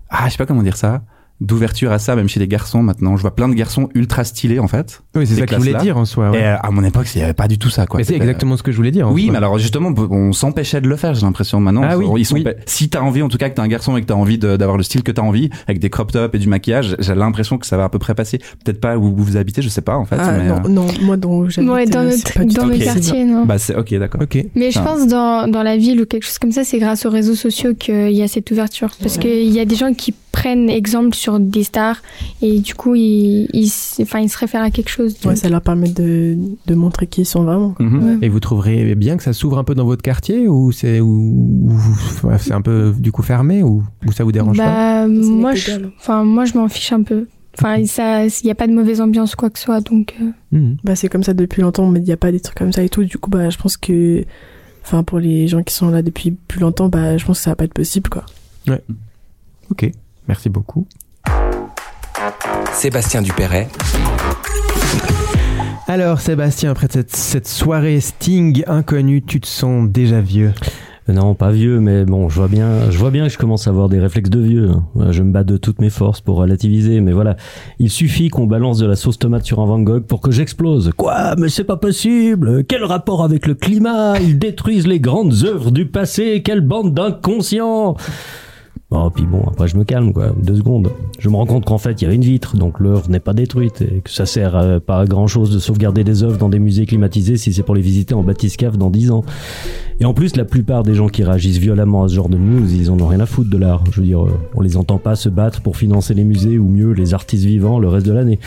ah je sais pas comment dire ça d'ouverture à ça même chez les garçons maintenant je vois plein de garçons ultra stylés en fait Oui, c'est Ces ça que je voulais dire en soi. ouais. et euh, à mon époque il y avait pas du tout ça quoi Mais c'est C'était- exactement ce que je voulais dire. en oui soi. mais alors justement on s'empêchait de le faire j'ai l'impression maintenant Ah oui, ils sont oui. si t'as envie en tout cas que t'es un garçon et que t'as envie d'avoir le style que t'as envie avec des crop tops et du maquillage j'ai l'impression que ça va à peu près passer peut-être pas où vous habitez je sais pas en fait Ah, mais, non, euh, non, moi, dans, j'habite, Ouais, dans euh, notre, pas dans tout nos Ok. quartiers, non. bah c'est ok d'accord Ok. Mais je pense dans, dans la ville ou quelque chose comme ça, c'est grâce aux réseaux sociaux qu'il y a cette ouverture. Parce qu'il y a des gens qui prennent exemple sur des stars et du coup, ils, ils, s- enfin, ils se réfèrent à quelque chose. Ouais, ça leur permet de, de montrer qui ils sont vraiment. Mhm. Ouais. Et vous trouverez bien que ça s'ouvre un peu dans votre quartier ou c'est ou, ou- ouais, c'est un peu du coup fermé ou, ou ça vous dérange pas? Bah, moi, n'est je, enfin, moi, je m'en fiche un peu. Enfin, il n'y a pas de mauvaise ambiance quoi que ce soit, donc. euh, Mhm. Bah, c'est comme ça depuis longtemps, mais il n'y a pas des trucs comme ça et tout. Du coup, bah, je pense que, enfin, pour les gens qui sont là depuis plus longtemps, bah, je pense que ça va pas être possible, quoi. Ok. Merci beaucoup. Sébastien Dupéret, Alors Sébastien, après cette, cette soirée Sting inconnue, tu te sens déjà vieux? Non, pas vieux, mais bon, je vois bien, je vois bien que je commence à avoir des réflexes de vieux. hein. Je me bats de toutes mes forces pour relativiser, mais voilà, il suffit qu'on balance de la sauce tomate sur un Van Gogh pour que j'explose. Quoi? Mais c'est pas possible Quel rapport avec le climat? Ils détruisent les grandes œuvres du passé. Quelle bande d'inconscients Oh, puis bon, après je me calme, quoi. Deux secondes. Je me rends compte qu'en fait, il y avait une vitre, donc l'œuvre n'est pas détruite, et que ça sert pas à grand chose de sauvegarder des œuvres dans des musées climatisés si c'est pour les visiter en bathyscaphe dans dix ans. Et en plus, la plupart des gens qui réagissent violemment à ce genre de news, ils en ont rien à foutre de l'art. Je veux dire, euh, on les entend pas se battre pour financer les musées, ou mieux, les artistes vivants le reste de l'année.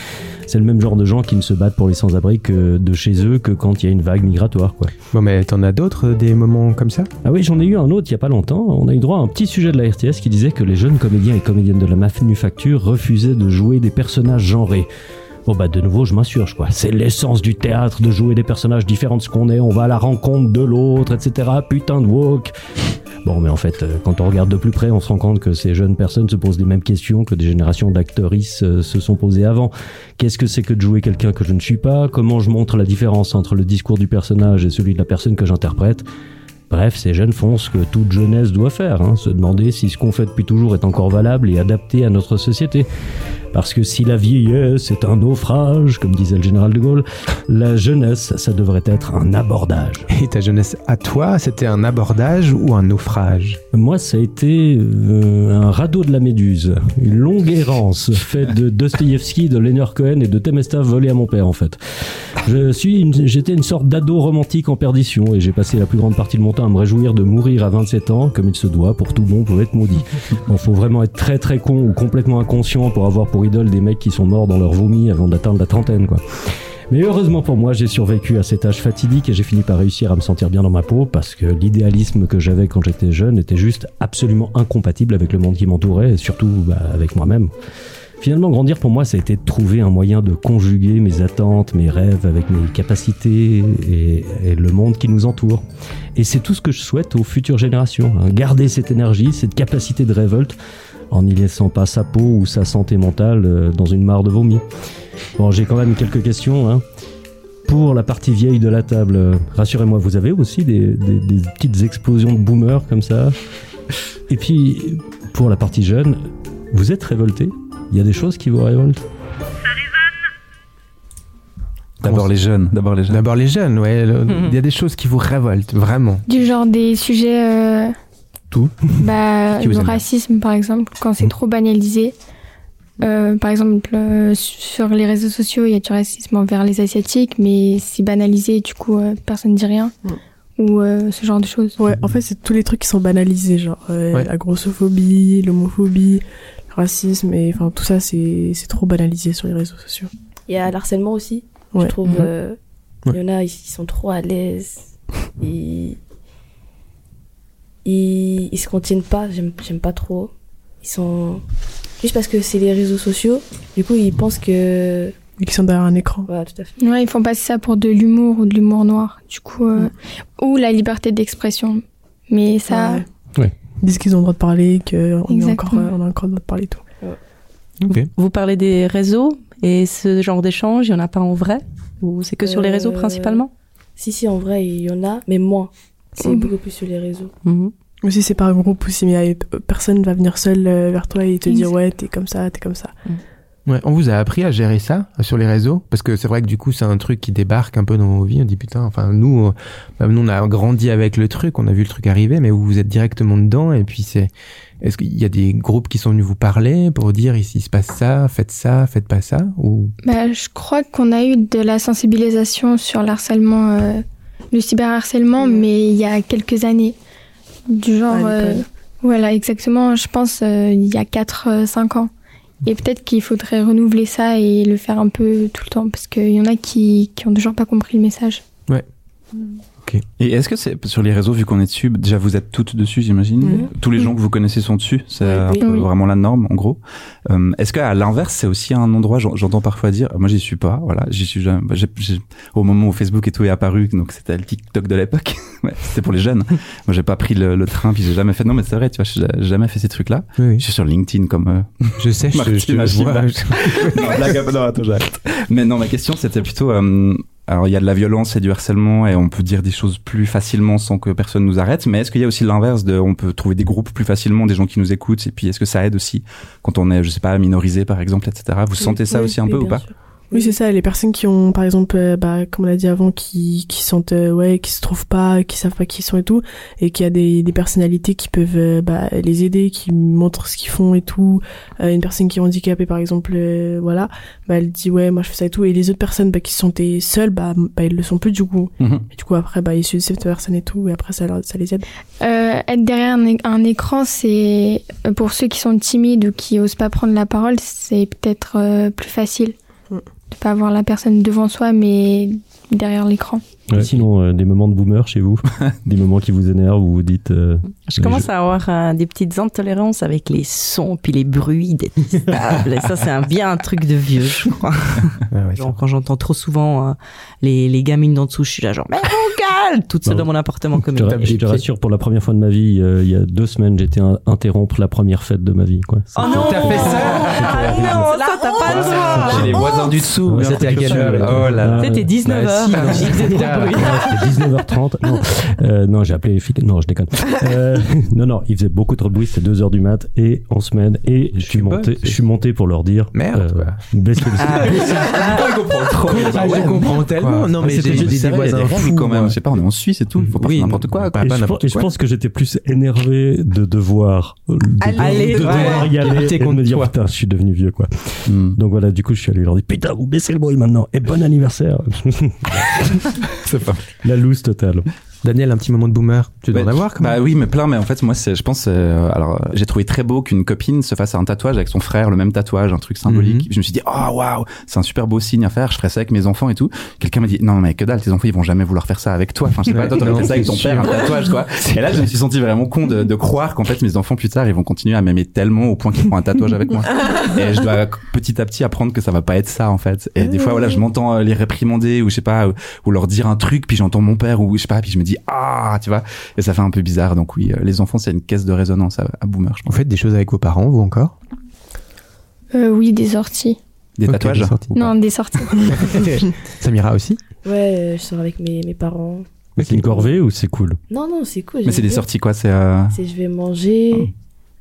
C'est le même genre de gens qui ne se battent pour les sans-abri que de chez eux que quand il y a une vague migratoire, quoi. Bon mais t'en as d'autres euh, des moments comme ça? Ah oui, j'en ai eu un autre il y a pas longtemps. On a eu droit à un petit sujet de la RTS qui disait que les jeunes comédiens et comédiennes de la manufacture refusaient de jouer des personnages genrés. Bon bah de nouveau je m'assure quoi. C'est l'essence du théâtre de jouer des personnages différents de ce qu'on est. On va à la rencontre de l'autre, etc. Putain de woke. Bon mais en fait euh, quand on regarde de plus près on se rend compte que ces jeunes personnes se posent les mêmes questions que des générations d'actrices euh, se sont posées avant. Qu'est-ce que c'est que de jouer quelqu'un que je ne suis pas? Comment je montre la différence entre le discours du personnage et celui de la personne que j'interprète? Bref, ces jeunes font ce que toute jeunesse doit faire, hein, se demander si ce qu'on fait depuis toujours est encore valable et adapté à notre société. Parce que si la vieillesse est un naufrage, comme disait le général de Gaulle, la jeunesse, ça devrait être un abordage. Et ta jeunesse à toi, c'était un abordage ou un naufrage? Moi, ça a été euh, un radeau de la Méduse, une longue errance faite de Dostoïevski, de Leonard Cohen et de Temestave volé à mon père, en fait. Je suis, j'étais une sorte d'ado romantique en perdition et j'ai passé la plus grande partie de mon temps à me réjouir de mourir à 27 ans, comme il se doit pour tout bon poète maudit. Bon, faut vraiment être très très con ou complètement inconscient pour avoir pour idole des mecs qui sont morts dans leur vomi avant d'atteindre la trentaine, quoi. Mais heureusement pour moi, j'ai survécu à cet âge fatidique et j'ai fini par réussir à me sentir bien dans ma peau parce que l'idéalisme que j'avais quand j'étais jeune était juste absolument incompatible avec le monde qui m'entourait et surtout bah, avec moi-même. Finalement, grandir pour moi, ça a été de trouver un moyen de conjuguer mes attentes, mes rêves avec mes capacités et, et le monde qui nous entoure. Et c'est tout ce que je souhaite aux futures générations. hein. Garder cette énergie, cette capacité de révolte en n'y laissant pas sa peau ou sa santé mentale euh, dans une mare de vomi. Bon, j'ai quand même quelques questions. Hein. Pour la partie vieille de la table, euh, rassurez-moi, vous avez aussi des, des- des petites explosions de boomers comme ça? Et puis, pour la partie jeune, vous êtes révolté? Il y a des choses qui vous révoltent? D'abord les jeunes, d'abord les jeunes. D'abord les jeunes, ouais. Il y a des choses qui vous révoltent, vraiment. Du genre des sujets. euh, Tout. bah, le racisme, par exemple, quand c'est trop banalisé. Euh, par exemple, euh, sur les réseaux sociaux, il y a du racisme envers les Asiatiques, mais c'est banalisé, du coup, euh, personne ne dit rien. Ou euh, ce genre de choses. Ouais, en fait, c'est tous les trucs qui sont banalisés, genre euh, Ouais. la grossophobie, l'homophobie, le racisme, et enfin tout ça, c'est c'est trop banalisé sur les réseaux sociaux. Il y a l'harcèlement aussi. Ouais. Je trouve, Mhm. euh, il Ouais. y en a, ils sont trop à l'aise. Ils... ils se contiennent pas, j'aime pas trop. Ils sont. Juste parce que c'est les réseaux sociaux, du coup, ils pensent que. Ils sont derrière un écran. Voilà, tout à fait. Ouais, ils font passer ça pour de l'humour ou de l'humour noir, du coup. euh, Ou la liberté d'expression. Mais ça. Ouais. Ils disent qu'ils ont le droit de parler, qu'on encore, on a encore le droit de parler et tout. Vous parlez des réseaux et ce genre d'échange, il n'y en a pas en vrai? Ou c'est que sur les réseaux Euh, principalement? Si, si, en vrai, il y en a, mais moins. C'est Mhm. beaucoup plus sur les réseaux. Aussi, c'est par groupe aussi, mais euh, personne va venir seul euh, vers toi et te dire ouais, t'es comme ça, t'es comme ça. Ouais, on vous a appris à gérer ça euh, sur les réseaux? Parce que c'est vrai que du coup c'est un truc qui débarque un peu dans nos vies. On dit putain, enfin nous, euh, bah, nous on a grandi avec le truc, on a vu le truc arriver, mais vous vous êtes directement dedans et puis c'est. Est-ce qu'il y a des groupes qui sont venus vous parler pour dire ici il se passe ça, faites ça, faites pas ça ou? Bah, je crois qu'on a eu de la sensibilisation sur l'harcèlement, euh, le cyberharcèlement, mais il y a quelques années. Du genre. Euh, voilà, exactement, je pense euh, il y a 4-5 ans. Et peut-être qu'il faudrait renouveler ça et le faire un peu tout le temps, parce qu'il y en a qui, qui ont toujours pas compris le message. Ouais. Et est-ce que c'est sur les réseaux, vu qu'on est dessus, déjà vous êtes toutes dessus, j'imagine Mhm. Tous les gens que vous connaissez sont dessus, c'est un oui. vraiment la norme, en gros. Euh, est-ce qu'à l'inverse, c'est aussi un endroit, j'en- j'entends parfois dire, moi j'y suis pas, voilà, j'y suis jamais, bah, j'ai- j'ai- au moment où Facebook et tout est apparu, donc c'était le TikTok de l'époque, ouais, c'était pour les jeunes. moi j'ai pas pris le, le train, puis j'ai jamais fait, non mais c'est vrai, tu vois, j'ai jamais fait ces trucs-là. Oui, Je suis sur LinkedIn comme... euh, Je sais, je- je te vois. non, blague à- non, attends, j'arrête. Mais non, ma question c'était plutôt, euh, alors il y a de la violence et du harcèlement et on peut dire des choses plus facilement sans que personne nous arrête. Mais est-ce qu'il y a aussi l'inverse de, on peut trouver des groupes plus facilement, des gens qui nous écoutent et puis est-ce que ça aide aussi quand on est, je sais pas, minorisé par exemple, etc. Vous sentez ça Oui, aussi un oui, peu ou pas? sûr. Oui, c'est ça. Les personnes qui ont, par exemple, euh, bah, comme on l'a dit avant, qui, qui sentent, euh, ouais, qui se trouvent pas, qui savent pas qui ils sont et tout, et qui a des, des personnalités qui peuvent euh, bah, les aider, qui montrent ce qu'ils font et tout. Euh, une personne qui est handicapée, par exemple, euh, voilà, bah, elle dit ouais, moi je fais ça et tout. Et les autres personnes bah, qui se sentaient seules, bah, bah, ils le sont plus du coup. Mhm. Et du coup, après, bah, ils suivent cette personne et tout, et après, ça, leur- ça les aide. Euh, être derrière un, é- un écran, c'est pour ceux qui sont timides ou qui osent pas prendre la parole, c'est peut-être euh, plus facile de pas avoir la personne devant soi, mais derrière l'écran. Sinon, euh, des moments de boomer chez vous Des moments qui vous énervent où vous dites. euh, Je commence à avoir euh, des petites intolérances avec les sons puis les bruits détestables. Et ça, c'est un, bien un truc de vieux, je crois. genre, quand j'entends trop souvent euh, les, les gamines d'en dessous, je suis là genre, mais mon sale toute seule Non. dans mon appartement comme Je te, je te rassure, pour la première fois de ma vie, euh, il y a deux semaines, j'étais à interrompre la première fête de ma vie. Quoi. Oh non T'as fait ça Ah non, ça pas droit J'ai les voisins du dessous. C'était à quelle heure Oh là là. C'était 19 Bah, C'était 19h30. Non, euh, non j'ai appelé les flics. Non, je déconne. Euh, non, non, il faisait beaucoup trop de bruit. C'était 2h du mat et en semaine. Et je suis monté, je suis monté pour leur dire. Merde, euh, quoi. baissez le Ah, je comprends trop. Ah, je comprends tellement. Non, mais c'est j'ai des, voisins fous, quand même. Je sais pas, on est en Suisse et tout. Faut pas faire n'importe quoi. Et je, pense- que j'étais plus énervé de devoir, de, Aller, de devoir y aller de me dire toi. putain je suis devenu vieux quoi. Hmm. Donc voilà du coup je suis allé leur dire putain vous baissez le bruit maintenant et bon anniversaire. C'est pas. La loose totale. Daniel, un petit moment de boomer. Tu dois en avoir quand même. Bah oui, mais plein. Mais en fait, moi, c'est, je pense, euh, alors, j'ai trouvé très beau qu'une copine se fasse un tatouage avec son frère, le même tatouage, un truc symbolique. Mhm. Je me suis dit, oh waouh, c'est un super beau signe à faire. Je ferais ça avec mes enfants et tout. Quelqu'un m'a dit, non mais que dalle, tes enfants ils vont jamais vouloir faire ça avec toi. Enfin, je sais pas, toi t'aurais fait ça avec ton père, un tatouage quoi. Et là, je me suis senti vraiment con de, de croire qu'en fait mes enfants plus tard ils vont continuer à m'aimer tellement au point qu'ils font un tatouage avec moi. Et je dois petit à petit apprendre que ça va pas être ça en fait. Et des fois voilà, je m'entends euh, les réprimander ou je sais pas, ou, ou leur dire un truc puis j'entends mon père ou je sais pas, puis je me dis ah, tu vois. Et ça fait un peu bizarre. Donc oui, euh, les enfants c'est une caisse de résonance à, à boomer, je Vous pense. faites des choses avec vos parents, vous encore? Euh, oui, des sorties. Des Ok, tatouages. des sorties. Non, des sorties. Samira aussi? Ouais, euh, je sors avec mes, mes parents. Mais c'est une corvée ou c'est cool? Non, non, c'est cool. Mais c'est des sorties quoi C'est euh... C'est je vais manger.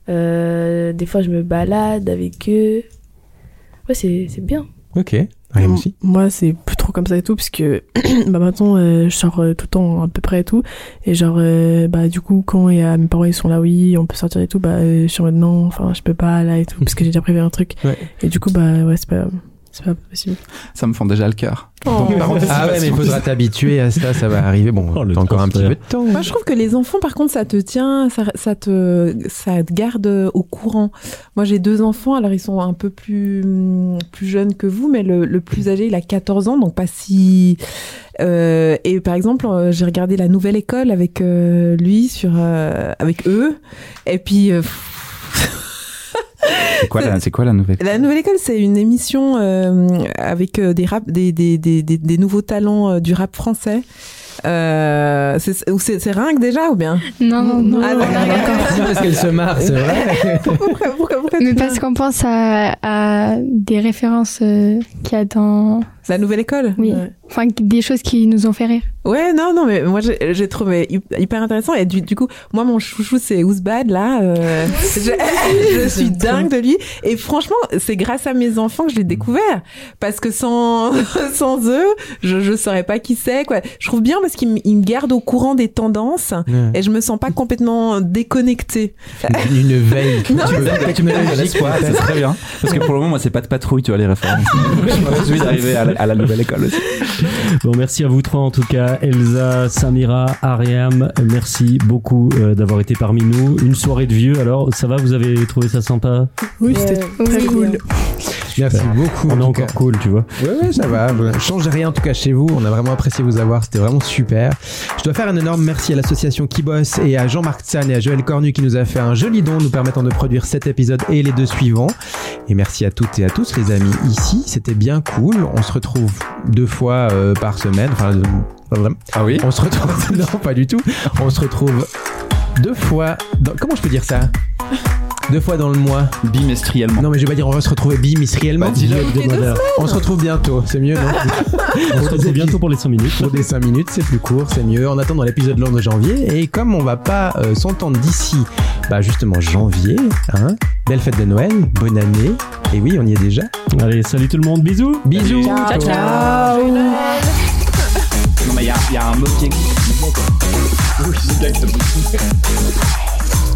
euh, des fois, je me balade avec eux. Ouais, c'est c'est bien. Ok. Rien aussi? Moi, c'est comme ça et tout, parce que bah, maintenant, euh, je sors euh, tout le temps à peu près et tout. Et genre, euh, bah, du coup, quand a, mes parents ils sont là, oui, on peut sortir et tout, bah, je suis en mode non, enfin, je peux pas là et tout, parce que j'ai déjà prévu un truc. Ouais. Et du coup, bah, ouais, c'est pas, c'est pas possible. ça me fend déjà le cœur. Oh. Ah ouais, mais il faudra t'habituer à ça, ça va arriver. Bon, Oh, encore un petit peu de temps. Moi, je trouve que les enfants, par contre, ça te tient, ça, ça te, ça te garde au courant. Moi, j'ai deux enfants, alors ils sont un peu plus, plus jeunes que vous, mais le, le plus âgé, il a 14 ans, donc pas si. Euh, et par exemple, euh, j'ai regardé la nouvelle école avec euh, lui sur, euh, avec eux, et puis. C'est quoi, la, c'est quoi la nouvelle La Nouvelle École, c'est une émission euh, avec euh, des, rap, des, des, des, des, des nouveaux talents euh, du rap français. Euh, c'est c'est- c'est Ringue déjà ou bien? Non, non, non. Ah, d'accord. C'est parce qu'elle se marre, c'est vrai. pourquoi, pourquoi, pourquoi Mais parce qu'on pense à, à des références euh, qu'il y a dans... La Nouvelle École? Oui. Ouais. Enfin, des choses qui nous ont fait rire. Ouais, non, non, mais moi j'ai j'ai trouvé hy- hyper intéressant et du, du coup, moi mon chouchou c'est Ouzbad là. euh, je, je suis dingue de lui et franchement, c'est grâce à mes enfants que je l'ai découvert parce que sans sans eux, je je saurais pas qui c'est quoi. Je trouve bien parce qu'ils me ils me gardent au courant des tendances Ouais. et je me sens pas complètement déconnectée. Une veille. Non, Tu ça- technologique, l'espoir, c'est très bien. Parce que pour le moment, moi, c'est pas de patrouille, tu vois, les références. Je me réjouis d'arriver à, la- à la nouvelle école aussi. Bon, merci à vous trois en tout cas, Elsa, Samira, Ariam. Merci beaucoup euh, d'avoir été parmi nous. Une soirée de vieux. Alors, ça va Vous avez trouvé ça sympa? Oui, c'était Ouais. très Oui. cool. Merci beaucoup. On en est tout encore cas. cool, tu vois. Ouais, ça va. Change rien en tout cas chez vous. On a vraiment apprécié vous avoir. C'était vraiment super. Je dois faire un énorme merci à l'association Kibos et à Jean-Marc Tsan et à Joël Cornu qui nous a fait un joli don nous permettant de produire cet épisode et les deux suivants. Et merci à toutes et à tous les amis ici. C'était bien cool. On se retrouve deux fois euh, par semaine. Enfin, euh. Ah oui On se retrouve. non, pas du tout. On se retrouve deux fois. Dans... Comment je peux dire ça? Deux fois dans le mois. Bimestriellement. Non, mais je vais pas dire on va se retrouver bimestriellement. Bah. On se retrouve bientôt, c'est mieux, non? On se retrouve bientôt pour les 100 minutes. Pour des 5 minutes, c'est plus court, c'est mieux. En attendant l'épisode long de janvier, et comme on va pas euh, s'entendre d'ici, bah justement janvier, hein, belle fête de Noël, bonne année, et oui, on y est déjà. Allez, salut tout le monde, bisous Bisous Ciao, ciao. Non, mais il y, a- il y a un mot qui existe.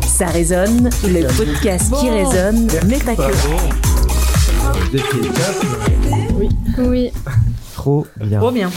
Ça résonne, le podcast qui résonne, mais pas que. Oui. Trop bien. Trop bien.